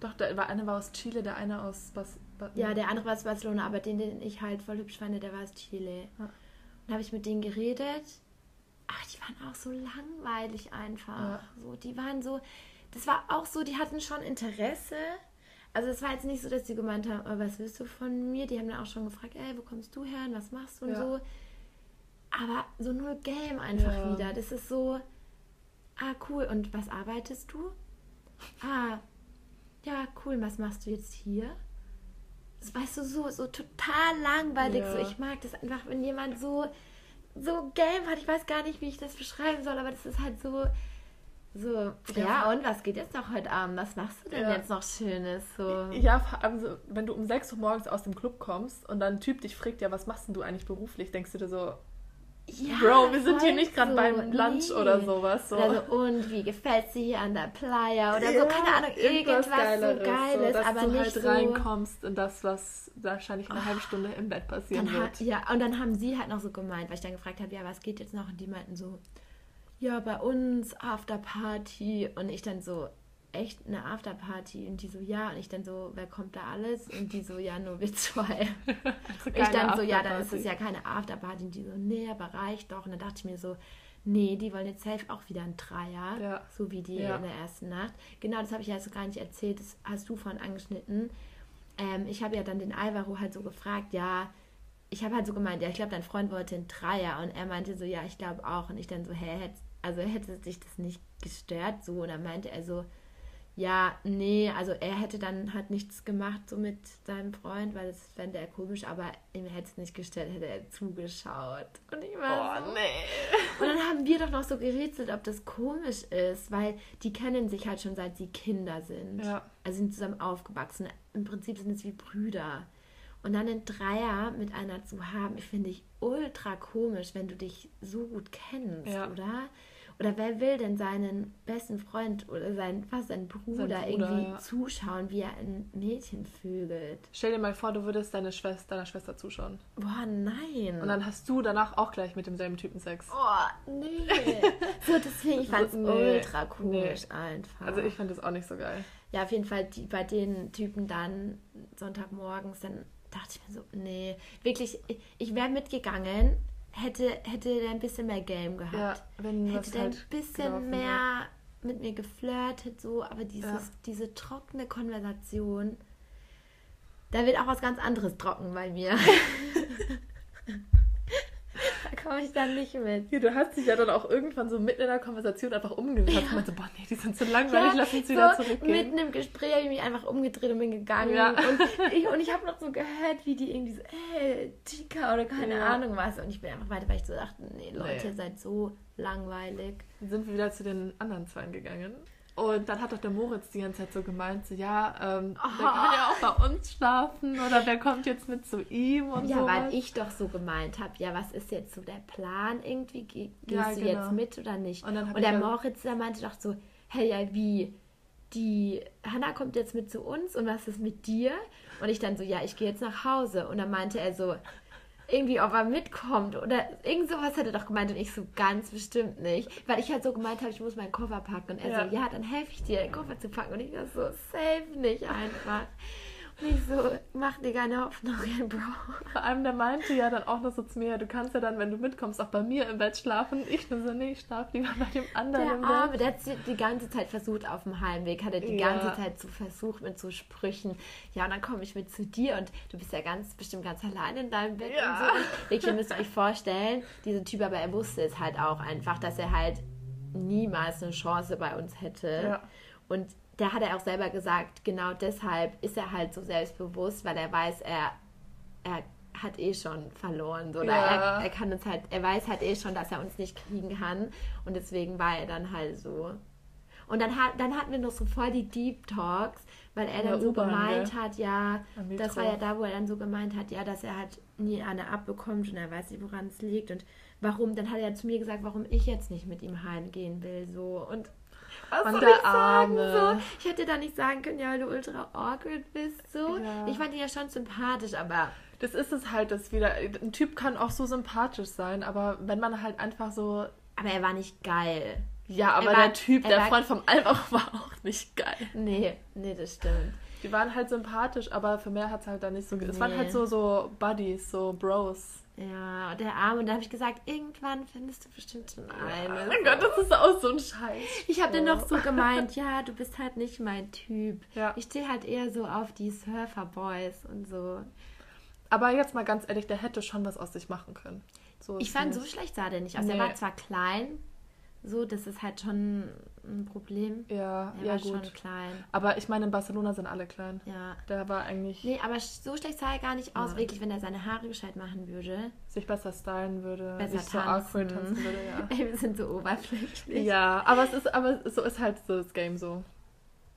Doch, der war, einer war aus Chile, der eine aus Bas Ba- Ja, der andere war aus Barcelona, aber den, den ich halt voll hübsch fand, der war aus Chile. Ja. Und habe ich mit denen geredet. Ach, die waren auch so langweilig einfach. Ja. So, die waren so, das war auch so, die hatten schon Interesse. Also es war jetzt nicht so, dass die gemeint haben, oh, was willst du von mir? Die haben dann auch schon gefragt, ey, wo kommst du her und was machst du und Ja. so. Aber so null Game einfach Ja. wieder. Das ist so, ah, cool. Und was arbeitest du? Ah, ja, cool. Was machst du jetzt hier? Das weißt du, so, so total langweilig. So, ich mag das einfach, wenn jemand so, so Game hat. Ich weiß gar nicht, wie ich das beschreiben soll, aber das ist halt so, so, ja, und was geht jetzt noch heute Abend? Was machst du denn Ja. jetzt noch Schönes? So. Ja, vor allem so, wenn du um 6 Uhr morgens aus dem Club kommst und dann ein Typ dich fragt, ja, was machst denn du eigentlich beruflich, denkst du dir so, Ja, Bro, wir sind hier nicht gerade so. beim Lunch Nee. oder sowas. So. Oder so, und wie gefällt sie hier an der Playa? Oder Ja, so, keine Ahnung, irgendwas, Geileres, so Geiles, dass aber du nicht halt so... reinkommst in das, was wahrscheinlich eine halbe Stunde im Bett passieren Dann wird. hat, ja, und dann haben sie halt noch so gemeint, weil ich dann gefragt habe, ja, was geht jetzt noch? Und die meinten so, ja, bei uns Afterparty. Und ich dann so, echt eine Afterparty? Und die so, ja. Und ich dann so, wer kommt da alles? Und die so, ja, nur wir zwei. Und ich dann so, ja, dann ist es ja keine Afterparty. Und die so, nee, aber reicht doch. Und dann dachte ich mir so, nee, die wollen jetzt safe auch wieder ein Dreier. Ja. So wie die Ja. in der ersten Nacht. Genau, das habe ich ja so gar nicht erzählt. Das hast du vorhin angeschnitten. Ähm, ich habe ja dann den Alvaro halt so gefragt, ja, ich habe halt so gemeint, ja, ich glaube, dein Freund wollte einen Dreier. Und er meinte so, ja, ich glaube auch. Und ich dann so, hä, hätt, also hätte dich das nicht gestört? So, und dann meinte er so, ja, nee, also er hätte dann halt nichts gemacht so mit seinem Freund, weil das fände er komisch, aber ihm hätte es nicht gestört, hätte er zugeschaut. Und ich war Oh, so, nee. und dann haben wir doch noch so gerätselt, ob das komisch ist, weil die kennen sich halt schon seit sie Kinder sind. Ja. Also sind zusammen aufgewachsen. Im Prinzip sind es wie Brüder. Und dann einen Dreier mit einer zu haben, finde ich ultra komisch, wenn du dich so gut kennst, Ja. oder? Oder wer will denn seinen besten Freund oder seinen, fast seinen Bruder, Bruder, irgendwie ja. zuschauen, wie er ein Mädchen vögelt? Stell dir mal vor, du würdest deine Schwester, deiner Schwester zuschauen. Boah, nein. Und dann hast du danach auch gleich mit demselben Typen Sex. Oh, nee. so, deswegen, ich So, fand's nee, ultra komisch einfach. Also ich fand das auch nicht so geil. Ja, auf jeden Fall die, bei den Typen dann Sonntagmorgens, dann dachte ich mir so, nee, wirklich, ich, ich wäre mitgegangen, hätte, hätte der ein bisschen mehr Game gehabt. Ja, wenn hätte der halt ein bisschen mehr mit mir geflirtet, so, aber dieses, Ja. diese trockene Konversation, da wird auch was ganz anderes trocken bei mir. komme ich dann nicht mit. Ja, du hast dich ja dann auch irgendwann so mitten in der Konversation einfach umgedreht und meinte, boah, nee, die sind zu langweilig, lass uns wieder so zurückgehen. Mitten im Gespräch habe ich mich einfach umgedreht und bin gegangen. Ja. Und ich, und ich habe noch so gehört, wie die irgendwie so, ey, Chica oder keine Ja. Ahnung was. Und ich bin einfach weiter, weil ich so dachte, nee, Leute, Nee. ihr seid so langweilig. Dann sind wir wieder zu den anderen Zweien gegangen. Und dann hat doch der Moritz die ganze Zeit so gemeint, so, ja, ähm, der kann ja auch bei uns schlafen oder wer kommt jetzt mit zu ihm und Ja, so. weil ich doch so gemeint habe, ja, was ist jetzt so der Plan irgendwie? Ge gehst Ja, du genau. jetzt mit oder nicht? Und Und der Moritz, der meinte doch so, hey, ja, wie? Die Hanna kommt jetzt mit zu uns und was ist mit dir? Und ich dann so, ja, ich gehe jetzt nach Hause. Und dann meinte er so, irgendwie, ob er mitkommt oder irgend sowas hat er doch gemeint und ich so ganz bestimmt nicht, weil ich halt so gemeint habe, ich muss meinen Koffer packen und er Ja. so, ja, dann helfe ich dir, den Koffer zu packen und ich war so, safe nicht einfach. Und ich so, mach dir keine Hoffnungen, Bro. Vor allem, der meinte ja dann auch noch so zu mir, du kannst ja dann, wenn du mitkommst, auch bei mir im Bett schlafen. Ich nur so, nee, ich schlaf lieber bei dem anderen Der im Arme, Bett. der hat die ganze Zeit versucht auf dem Heimweg, hat er die Ja. ganze Zeit so versucht mit so Sprüchen. Ja, und dann komme ich mit zu dir und du bist ja ganz bestimmt ganz allein in deinem Bett Ja. und so. Wirklich, ihr müsst euch vorstellen, dieser Typ, aber er wusste es halt auch einfach, dass er halt niemals eine Chance bei uns hätte. Ja. Und da hat er auch selber gesagt, genau deshalb ist er halt so selbstbewusst, weil er weiß, er, er hat eh schon verloren. So. Oder Ja. er, er kann uns halt, er weiß halt eh schon, dass er uns nicht kriegen kann. Und deswegen war er dann halt so. Und dann, hat, dann hatten wir noch so voll die Deep Talks, weil er dann so U-Bahn, gemeint hat, ja, das war ja da, wo er dann so gemeint hat, ja, dass er halt nie eine abbekommt und er weiß nicht, woran es liegt und warum. Dann hat er zu mir gesagt, warum ich jetzt nicht mit ihm heimgehen will, so. Und was Und soll ich sagen, Arme. so? Ich hätte da nicht sagen können, ja, weil du ultra awkward bist, so. Ja. Ich fand ihn ja schon sympathisch, aber Das ist es halt, das wieder. Ein Typ kann auch so sympathisch sein, aber wenn man halt einfach so. aber er war nicht geil. Ja, aber Er war- der Typ, er der war- Freund vom Albach war auch nicht geil. Nee, nee, das stimmt. Die waren halt sympathisch, aber für mehr hat es halt dann nicht so. ge- Es waren Nee. halt so, so Buddies, so Bros. Ja, der Arme. Und da habe ich gesagt, irgendwann findest du bestimmt schon eine. Oh mein Gott, das ist auch so ein Scheiß. Ich habe dann noch so gemeint, ja, du bist halt nicht mein Typ. Ja. Ich stehe halt eher so auf die Surfer-Boys und so. Aber jetzt mal ganz ehrlich, der hätte schon was aus sich machen können. So Ich fand, so nicht. schlecht sah der nicht aus. Nee. Er war zwar klein, so, das ist halt schon ein Problem. Ja, Er ja war gut. schon klein. Aber ich meine, in Barcelona sind alle klein. Ja. Der war eigentlich Nee, aber so schlecht sah er gar nicht aus, Nein. wirklich, wenn er seine Haare gescheit machen würde. sich besser stylen würde, Besser so tanzen. awkward tanzen würde, ja. Ey, wir sind so oberflächlich. Ja, aber es ist, aber so ist halt so das Game so.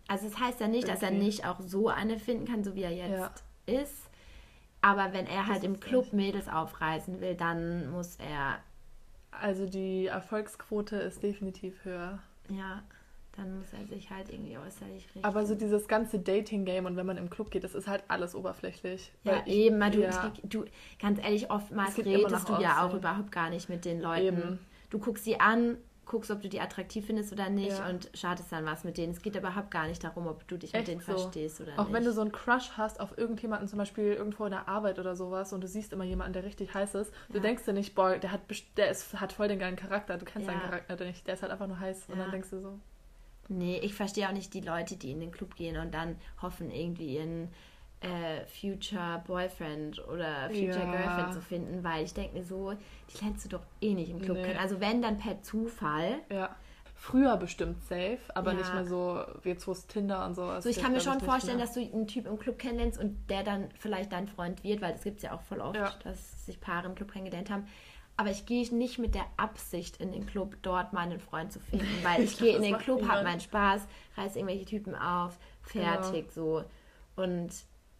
Also es heißt ja nicht, dass er Irgendwie. nicht auch so eine finden kann, so wie er jetzt Ja. ist. Aber wenn er halt im Club Mädels aufreißen will, dann muss er, Also die Erfolgsquote ist definitiv höher. Ja, dann muss er sich halt irgendwie äußerlich richten. Aber so dieses ganze Dating-Game und wenn man im Club geht, das ist halt alles oberflächlich. ja, ich- eben, weil du, ja, du, ganz ehrlich, oftmals redest du ja auch überhaupt gar nicht mit den Leuten. Eben. Du guckst sie an, guckst, ob du die attraktiv findest oder nicht Ja. und startest dann was mit denen. Es geht überhaupt gar nicht darum, ob du dich Echt mit denen so. verstehst oder Auch nicht. wenn du so einen Crush hast auf irgendjemanden, zum Beispiel irgendwo in der Arbeit oder sowas, und du siehst immer jemanden, der richtig heiß ist, du Ja. denkst dir nicht, boah, der hat, der ist, hat voll den geilen Charakter, du kennst Ja. seinen Charakter nicht, der ist halt einfach nur heiß. Und dann denkst du so, Nee, ich verstehe auch nicht die Leute, die in den Club gehen und dann hoffen, irgendwie ihren äh, Future Boyfriend oder Future Ja. Girlfriend zu finden, weil ich denke mir so, die lernst du doch eh nicht im Club Nee. kennen. Also wenn, dann per Zufall. ja. Früher bestimmt safe, aber Ja. nicht mehr so, wie jetzt wo es Tinder und sowas So, ich kann mir schon vorstellen, mehr. dass du einen Typ im Club kennenlernst und der dann vielleicht dein Freund wird, weil das gibt es ja auch voll oft, Ja. dass sich Paare im Club kennengelernt haben. Aber ich gehe nicht mit der Absicht in den Club, dort meinen Freund zu finden, weil ich Ich gehe in den Club, habe meinen Spaß, reiß irgendwelche Typen auf, fertig so. Und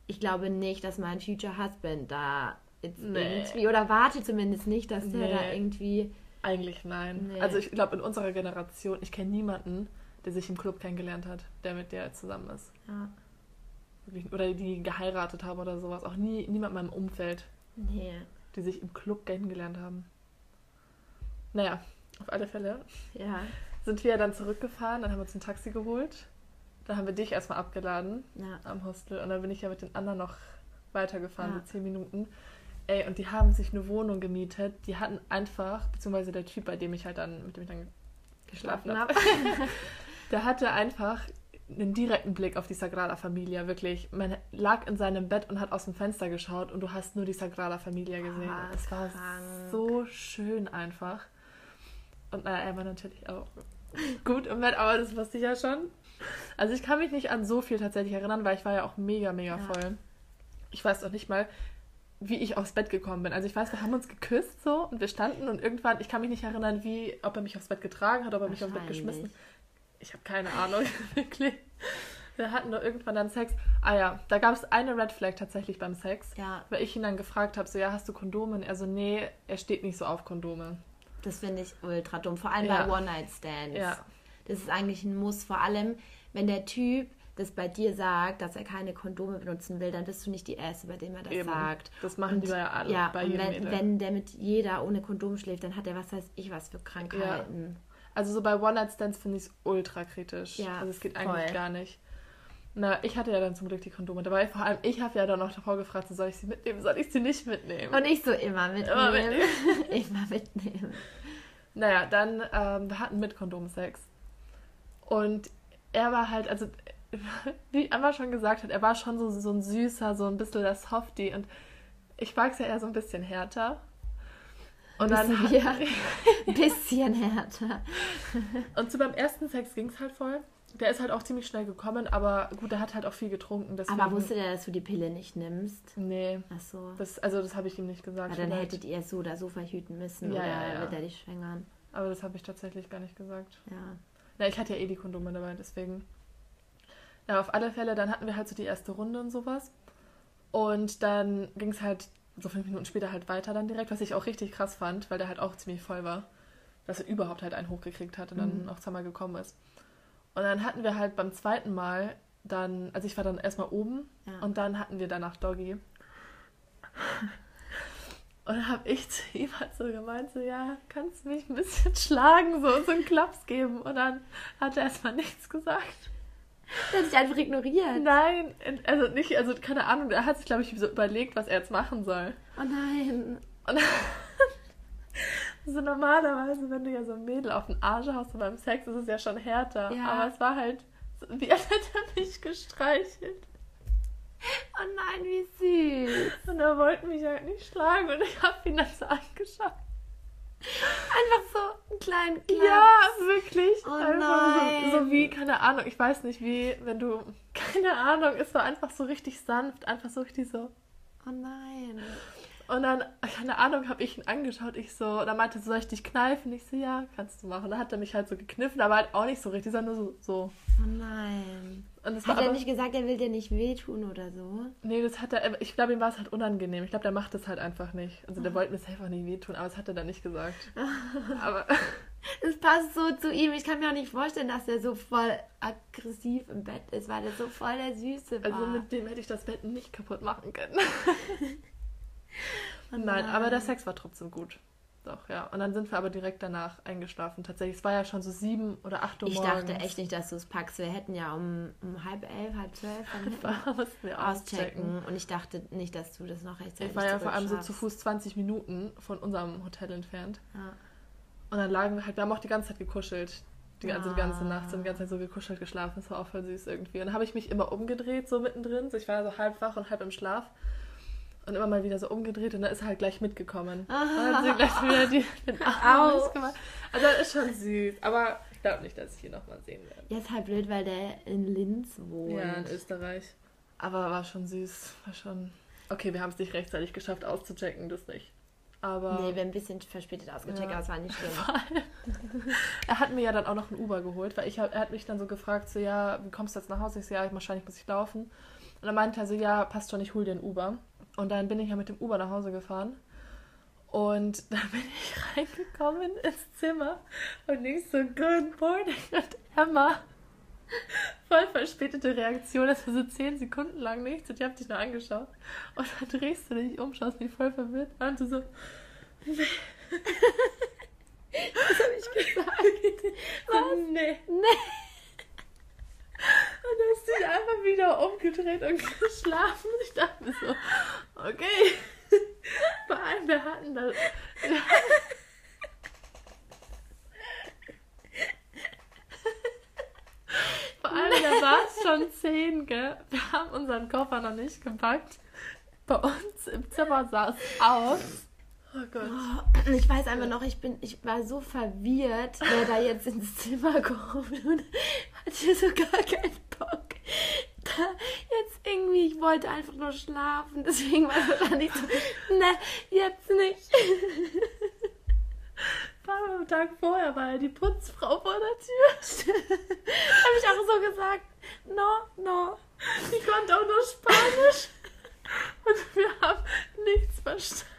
ich glaube nicht, dass mein Future Husband da jetzt Nee. irgendwie, oder warte zumindest nicht, dass der Nee. da irgendwie Eigentlich nein. Nee. Also ich glaube, in unserer Generation, ich kenne niemanden, der sich im Club kennengelernt hat, der mit der zusammen ist. Ja. Oder die geheiratet haben oder sowas. Auch nie, niemand in meinem Umfeld. Nee. Die sich im Club kennengelernt haben. Naja, auf alle Fälle. Ja. Sind wir dann zurückgefahren, dann haben wir uns ein Taxi geholt. Dann haben wir dich erstmal abgeladen ja. am Hostel. Und dann bin ich ja mit den anderen noch weitergefahren, ja. so zehn Minuten. Ey, und die haben sich eine Wohnung gemietet. Die hatten einfach, beziehungsweise der Typ, bei dem ich halt dann, mit dem ich dann geschlafen habe, der hatte einfach einen direkten Blick auf die Sagrada Familia, wirklich. Man lag in seinem Bett und hat aus dem Fenster geschaut und du hast nur die Sagrada Familia gesehen. Ah, es war so schön einfach. Und naja, er war natürlich auch gut im Bett, aber das wusste ich ja schon. Also ich kann mich nicht an so viel tatsächlich erinnern, weil ich war ja auch mega, mega ja. voll. Ich weiß auch nicht mal, wie ich aufs Bett gekommen bin. Also ich weiß, wir haben uns geküsst so und wir standen und irgendwann, ich kann mich nicht erinnern, wie, ob er mich aufs Bett getragen hat, ob er mich aufs Bett geschmissen. Ich habe keine Ahnung, wirklich. Wir hatten nur irgendwann dann Sex. Ah ja, da gab es eine Red Flag tatsächlich beim Sex. Ja. Weil ich ihn dann gefragt habe, so ja, hast du Kondome? Und er so, nee, er steht nicht so auf Kondome. Das finde ich ultra dumm. Vor allem ja. bei One-Night-Stands. Ja. Das ist eigentlich ein Muss. Vor allem, wenn der Typ das bei dir sagt, dass er keine Kondome benutzen will, dann bist du nicht die Erste, bei dem er das Eben. sagt. Das machen und, die ja alle ja, bei jedem wenn, wenn der mit jeder ohne Kondom schläft, dann hat er was weiß ich was für Krankheiten. Ja. Also so bei One-Night-Stands finde ich es ultra kritisch. Ja, also es geht voll. eigentlich gar nicht. Na, ich hatte ja dann zum Glück die Kondome dabei. Vor allem, ich habe ja dann noch davor gefragt, soll ich sie mitnehmen, soll ich sie nicht mitnehmen? Und ich so immer mitnehmen. Immer mitnehmen. immer mitnehmen. Naja, dann, ähm, wir hatten mit Kondom Sex. Und er war halt, also wie Emma schon gesagt hat, er war schon so, so ein süßer, so ein bisschen das Softie und ich mag es ja eher so ein bisschen härter. Und dann bisschen, hat, ein bisschen härter. und so beim ersten Sex ging es halt voll. Der ist halt auch ziemlich schnell gekommen, aber gut, der hat halt auch viel getrunken. Deswegen... Aber wusste der, dass du die Pille nicht nimmst? Nee. Ach so. Das, also das habe ich ihm nicht gesagt. Aber dann vielleicht. hättet ihr so oder so verhüten müssen ja, oder ja, ja. wird er dich schwängern. Aber das habe ich tatsächlich gar nicht gesagt. Ja. Ja, ich hatte ja eh die Kondome dabei, deswegen. Ja, auf alle Fälle, dann hatten wir halt so die erste Runde und sowas. Und dann ging es halt so fünf Minuten später halt weiter dann direkt, was ich auch richtig krass fand, weil der halt auch ziemlich voll war. Dass er überhaupt halt einen hochgekriegt hat und dann mhm. auch zweimal gekommen ist. Und dann hatten wir halt beim zweiten Mal dann, also ich war dann erstmal oben ja. und dann hatten wir danach Doggy. Und dann habe ich zu ihm halt so gemeint, so, ja, kannst du mich ein bisschen schlagen, so, so einen Klaps geben. Und dann hat er erstmal nichts gesagt. Er hat sich einfach ignoriert. Nein, also nicht, also keine Ahnung, er hat sich, glaube ich, so überlegt, was er jetzt machen soll. Oh nein. Und so normalerweise, wenn du ja so ein Mädel auf den Arsch hast beim Sex, ist es ja schon härter. Ja. Aber es war halt, wie als hätte er mich gestreichelt. Oh nein, wie süß. Und er wollte mich halt nicht schlagen und ich habe ihn dann so angeschaut. Einfach so einen kleinen Klaps. Ja, wirklich. Oh einfach nein. So, so, wie, keine Ahnung, ich weiß nicht, wie, wenn du, keine Ahnung, es war einfach so richtig sanft, einfach so richtig so. Oh nein. Und dann, keine Ahnung, habe ich ihn angeschaut. Ich so, und er meinte, soll ich dich kneifen? Ich so, ja, kannst du machen. Dann hat er mich halt so gekniffen, aber halt auch nicht so richtig, sondern nur so. so. Oh nein. hat er nicht gesagt, er will dir nicht wehtun oder so? Nee, das hat er, ich glaube, ihm war es halt unangenehm. Ich glaube, der macht das halt einfach nicht. Also der oh. wollte mir selber nicht wehtun, aber das hat er dann nicht gesagt. aber. Es passt so zu ihm. Ich kann mir auch nicht vorstellen, dass er so voll aggressiv im Bett ist, weil er so voll der Süße war. Also mit dem hätte ich das Bett nicht kaputt machen können. Nein, Nein, aber der Sex war trotzdem gut. Doch, ja. Und dann sind wir aber direkt danach eingeschlafen. Tatsächlich, es war ja schon so sieben oder acht Uhr ich morgens. Ich dachte echt nicht, dass du es packst. Wir hätten ja um, um halb elf, halb zwölf wir auschecken. Und ich dachte nicht, dass du das noch rechtzeitig Ich war ja vor allem so zu Fuß 20 Minuten von unserem Hotel entfernt. Ja. Und dann lagen wir halt, wir haben auch die ganze Zeit gekuschelt. Die ganze, die ganze Nacht sind die ganze Zeit so gekuschelt geschlafen. Das war auch voll süß irgendwie. Und dann habe ich mich immer umgedreht, so mittendrin. So, ich war so halb wach und halb im Schlaf und immer mal wieder so umgedreht und dann ist er halt gleich mitgekommen. Ah. Und dann hat sie gleich wieder die, den Arm gemacht. Also das ist schon süß, aber ich glaube nicht, dass ich ihn nochmal sehen werde. Ja, ist halt blöd, weil der in Linz wohnt. Ja, in Österreich. Aber war schon süß, war schon... Okay, wir haben es nicht rechtzeitig geschafft auszuchecken, das nicht. Aber... Nee, wir haben ein bisschen verspätet ausgecheckt, ja. aber es war nicht schlimm. er hat mir ja dann auch noch ein Uber geholt, weil ich er hat mich dann so gefragt, so ja, wie kommst du jetzt nach Hause? Ich so, ja, wahrscheinlich muss ich laufen. Und dann meinte er so, ja, passt schon, ich hol dir ein Uber. Und dann bin ich ja mit dem Uber nach Hause gefahren. Und dann bin ich reingekommen ins Zimmer und ich so, Good morning. Und Emma, voll verspätete Reaktion, das war so zehn Sekunden lang nichts und ich hab dich nur angeschaut. Und dann drehst du dich um, schaust mich voll verwirrt an und du so, nee. Was habe ich gesagt? Was? Nee. Nee. Und du hast dich einfach wieder umgedreht und geschlafen. Ich dachte so, okay. Vor allem, wir hatten das. Vor allem, da war es schon zehn, gell? Wir haben unseren Koffer noch nicht gepackt. Bei uns im Zimmer sah es aus. Oh Gott. Oh, ich weiß einfach noch, ich bin, ich war so verwirrt, wer da jetzt ins Zimmer kommt und hatte so gar keinen Bock. Da jetzt irgendwie, ich wollte einfach nur schlafen, deswegen war es wahrscheinlich so, ne, jetzt nicht. War am Tag vorher war ja die Putzfrau vor der Tür. Habe ich auch so gesagt, no, no. Ich konnte auch nur Spanisch. Und wir haben nichts verstanden.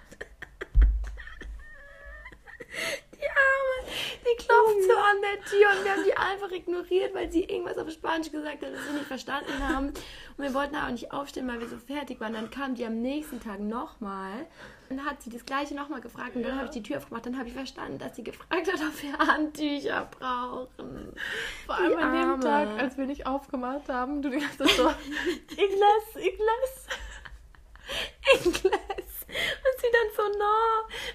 Die Arme, die klopft so an der Tür und wir haben die einfach ignoriert, weil sie irgendwas auf Spanisch gesagt hat, das wir nicht verstanden haben. Und wir wollten auch nicht aufstehen, weil wir so fertig waren. Dann kam die am nächsten Tag nochmal und hat sie das gleiche nochmal gefragt. Und dann Ja. habe ich die Tür aufgemacht. Dann habe ich verstanden, dass sie gefragt hat, ob wir Handtücher brauchen. Vor allem Die an dem. Tag, als wir nicht aufgemacht haben, du Zeit so, Igles, Igles. Englisch. Und sie dann so, no,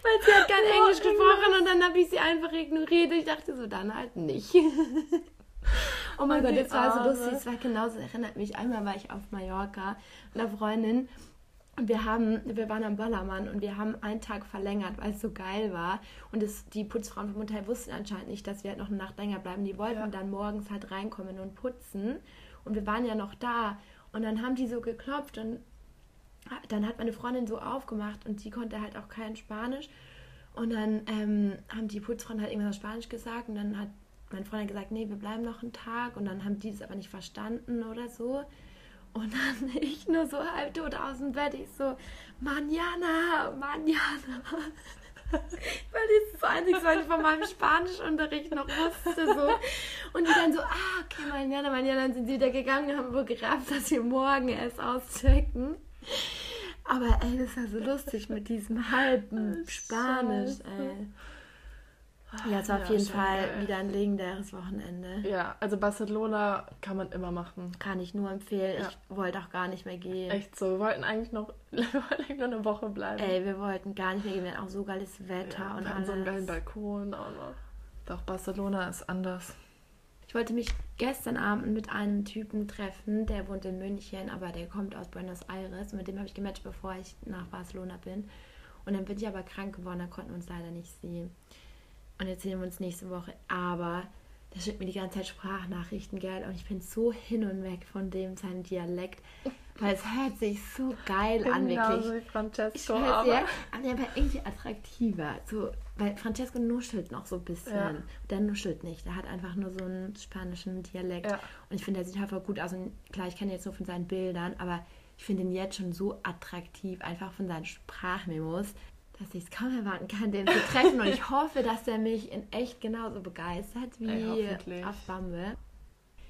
weil sie hat kein No, Englisch gesprochen und dann habe ich sie einfach ignoriert. Ich dachte so, dann halt nicht. Oh mein Gott, das war so lustig. Es war genauso, erinnert mich, einmal war ich auf Mallorca mit einer Freundin und wir haben, wir waren am Ballermann und wir haben einen Tag verlängert, weil es so geil war. Und es, die Putzfrauen vom Hotel wussten anscheinend nicht, dass wir halt noch eine Nacht länger bleiben. Die wollten Ja. dann morgens halt reinkommen und putzen. Und wir waren ja noch da. Und dann haben die so geklopft und dann hat meine Freundin so aufgemacht und sie konnte halt auch kein Spanisch. Und dann ähm, haben die Putzfrauen halt irgendwas auf Spanisch gesagt und dann hat meine Freundin gesagt, nee, wir bleiben noch einen Tag und dann haben die das aber nicht verstanden oder so. Und dann ich nur so halbtot aus dem Bett, ich so, Manjana, Manjana. Weil das ist das Einzige, was ich von meinem Spanischunterricht noch wusste. So. Und die dann so, ah, okay, Manjana, Manjana, dann sind sie wieder gegangen und haben wohl gerafft, dass wir morgen erst auschecken. Aber ey, das war so lustig mit diesem halben Spanisch, ey. Ja, es war auf Ja, jeden schon Fall geil. wieder ein legendäres Wochenende. Ja, also Barcelona kann man immer machen. Kann ich nur empfehlen. Ja. Ich wollte auch gar nicht mehr gehen. Echt so. Wir wollten eigentlich noch, wir wollten eigentlich nur eine Woche bleiben. Ey, wir wollten gar nicht mehr gehen. Wir hatten auch so geiles Wetter ja, und wir hatten so einen geilen alles. Balkon auch noch. Doch, Barcelona ist anders. Ich wollte mich gestern Abend mit einem Typen treffen, der wohnt in München, aber der kommt aus Buenos Aires. Und mit dem habe ich gematcht, bevor ich nach Barcelona bin. Und dann bin ich aber krank geworden, da konnten wir uns leider nicht sehen. Und jetzt sehen wir uns nächste Woche. Aber der schickt mir die ganze Zeit Sprachnachrichten, gell? Und ich bin so hin und weg von dem, seinem Dialekt. Weil es hört sich so geil an, wirklich. Genauso wie Ich Francesco, weiß aber... ja, aber irgendwie attraktiver. So, weil Francesco nuschelt noch so ein bisschen. Ja. Der nuschelt nicht. Der hat einfach nur so einen spanischen Dialekt. Ja. Und ich finde, der sieht halt voll gut aus. Und klar, ich kenne ihn jetzt nur von seinen Bildern, aber ich finde ihn jetzt schon so attraktiv, einfach von seinen Sprachmemos, dass ich es kaum erwarten kann, den zu treffen. Und ich hoffe, dass der mich in echt genauso begeistert wie Ey, auf Bumble.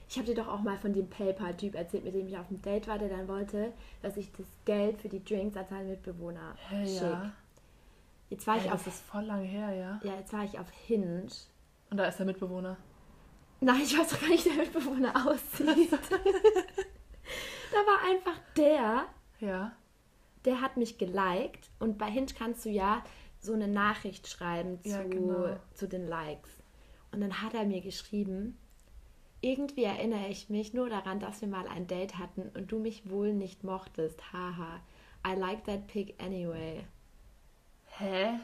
Ich habe dir doch auch mal von dem PayPal-Typ erzählt, mit dem ich auf dem Date war, der dann wollte, dass ich das Geld für die Drinks an seine Mitbewohner schicke. ja. Jetzt war Ey, ich das auf ist voll lange her, ja. ja, jetzt war ich auf Hinge. Und da ist der Mitbewohner. Nein, ich weiß doch gar nicht, wie der Mitbewohner aussieht. da war einfach der, Ja. der hat mich geliked und bei Hinge kannst du ja so eine Nachricht schreiben zu, Ja, genau. zu den Likes. Und dann hat er mir geschrieben, irgendwie erinnere ich mich nur daran, dass wir mal ein Date hatten und du mich wohl nicht mochtest. Haha. I like that pig anyway. Hä?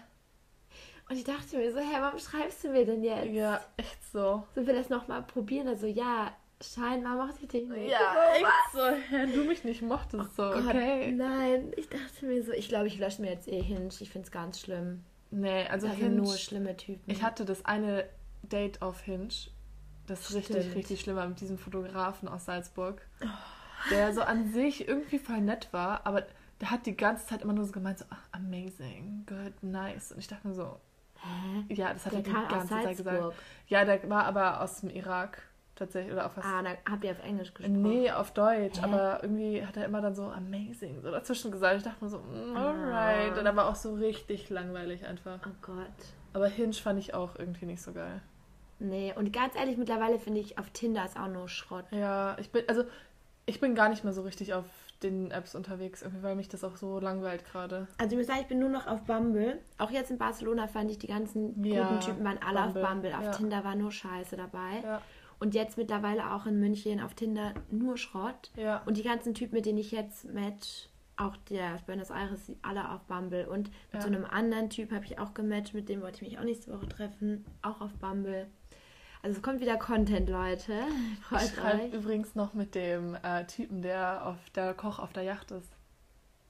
Und ich dachte mir so, hä, warum schreibst du mir denn jetzt? Ja, echt so. Sollen wir das nochmal probieren? Also ja, scheinbar mochte ich dich nicht. Ja, So, echt so. Hä, du mich nicht mochtest so, Gott, okay. Nein, ich dachte mir so, ich glaube, ich lösche mir jetzt eh Hinge. Ich finde es ganz schlimm. Nee, also Das Hinge, nur schlimme Typen. ich hatte das eine Date auf Hinge, das richtig, Stimmt. richtig schlimm war mit diesem Fotografen aus Salzburg, der so an sich irgendwie voll nett war, aber der hat die ganze Zeit immer nur so gemeint, so, ah, amazing, good, nice. Und ich dachte mir so, Hä? ja, das hat Der er die ganze Zeit gesagt. Ja, der war aber aus dem Irak tatsächlich. Oder auf was? Ah, da habt ihr auf Englisch gesprochen. Nee, auf Deutsch, Hä? aber irgendwie hat er immer dann so amazing so dazwischen gesagt. Ich dachte mir so, mm, Ah. alright. Und er war auch so richtig langweilig einfach. Oh Gott. Aber Hinge fand ich auch irgendwie nicht so geil. Nee, und ganz ehrlich, mittlerweile finde ich, auf Tinder ist auch nur Schrott. Ja, ich bin, also ich bin gar nicht mehr so richtig auf den Apps unterwegs, irgendwie, weil mich das auch so langweilt gerade. Also ich muss sagen, ich bin nur noch auf Bumble. Auch jetzt in Barcelona fand ich, die ganzen Ja, guten Typen waren alle Bumble, auf Bumble. Auf ja. Tinder war nur Scheiße dabei. Ja, Und jetzt mittlerweile auch in München auf Tinder nur Schrott. ja. Und die ganzen Typen, mit denen ich jetzt match, auch der aus Buenos Aires, alle auf Bumble. Und mit Ja. so einem anderen Typ habe ich auch gematcht, mit dem wollte ich mich auch nächste Woche treffen, auch auf Bumble. Also es kommt wieder Content, Leute. Ich Freut schreibe euch. übrigens noch mit dem äh, Typen, der auf der Koch auf der Yacht ist.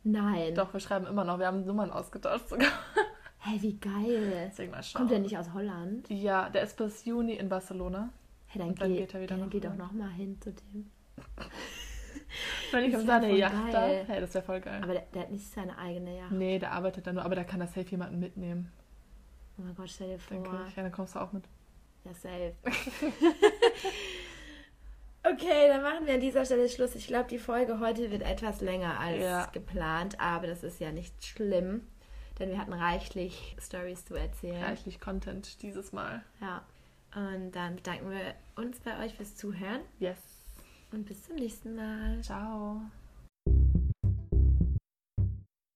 Nein. Doch, wir schreiben immer noch. Wir haben Nummern ausgetauscht sogar. Hä, wie geil. Deswegen mal schauen. Kommt der nicht aus Holland? Ja, der ist bis Juni in Barcelona. Hä, dann, dann geh, geht er wieder dann nach geh doch mal hin zu dem. Wenn ich Das wär seine Yacht da. Hey, das wäre voll geil. Aber der, der hat nicht seine eigene Yacht. Nee, der arbeitet da nur, aber der kann da safe jemanden mitnehmen, Oh mein Gott, stell dir vor. denke ich. Ja, dann kommst du auch mit. Ja, safe. okay, dann machen wir an dieser Stelle Schluss. Ich glaube, die Folge heute wird etwas länger als Ja. geplant, aber das ist ja nicht schlimm, denn wir hatten reichlich Stories zu erzählen. Reichlich Content dieses Mal. Ja. Und dann bedanken wir uns bei euch fürs Zuhören Yes. und bis zum nächsten Mal. Ciao.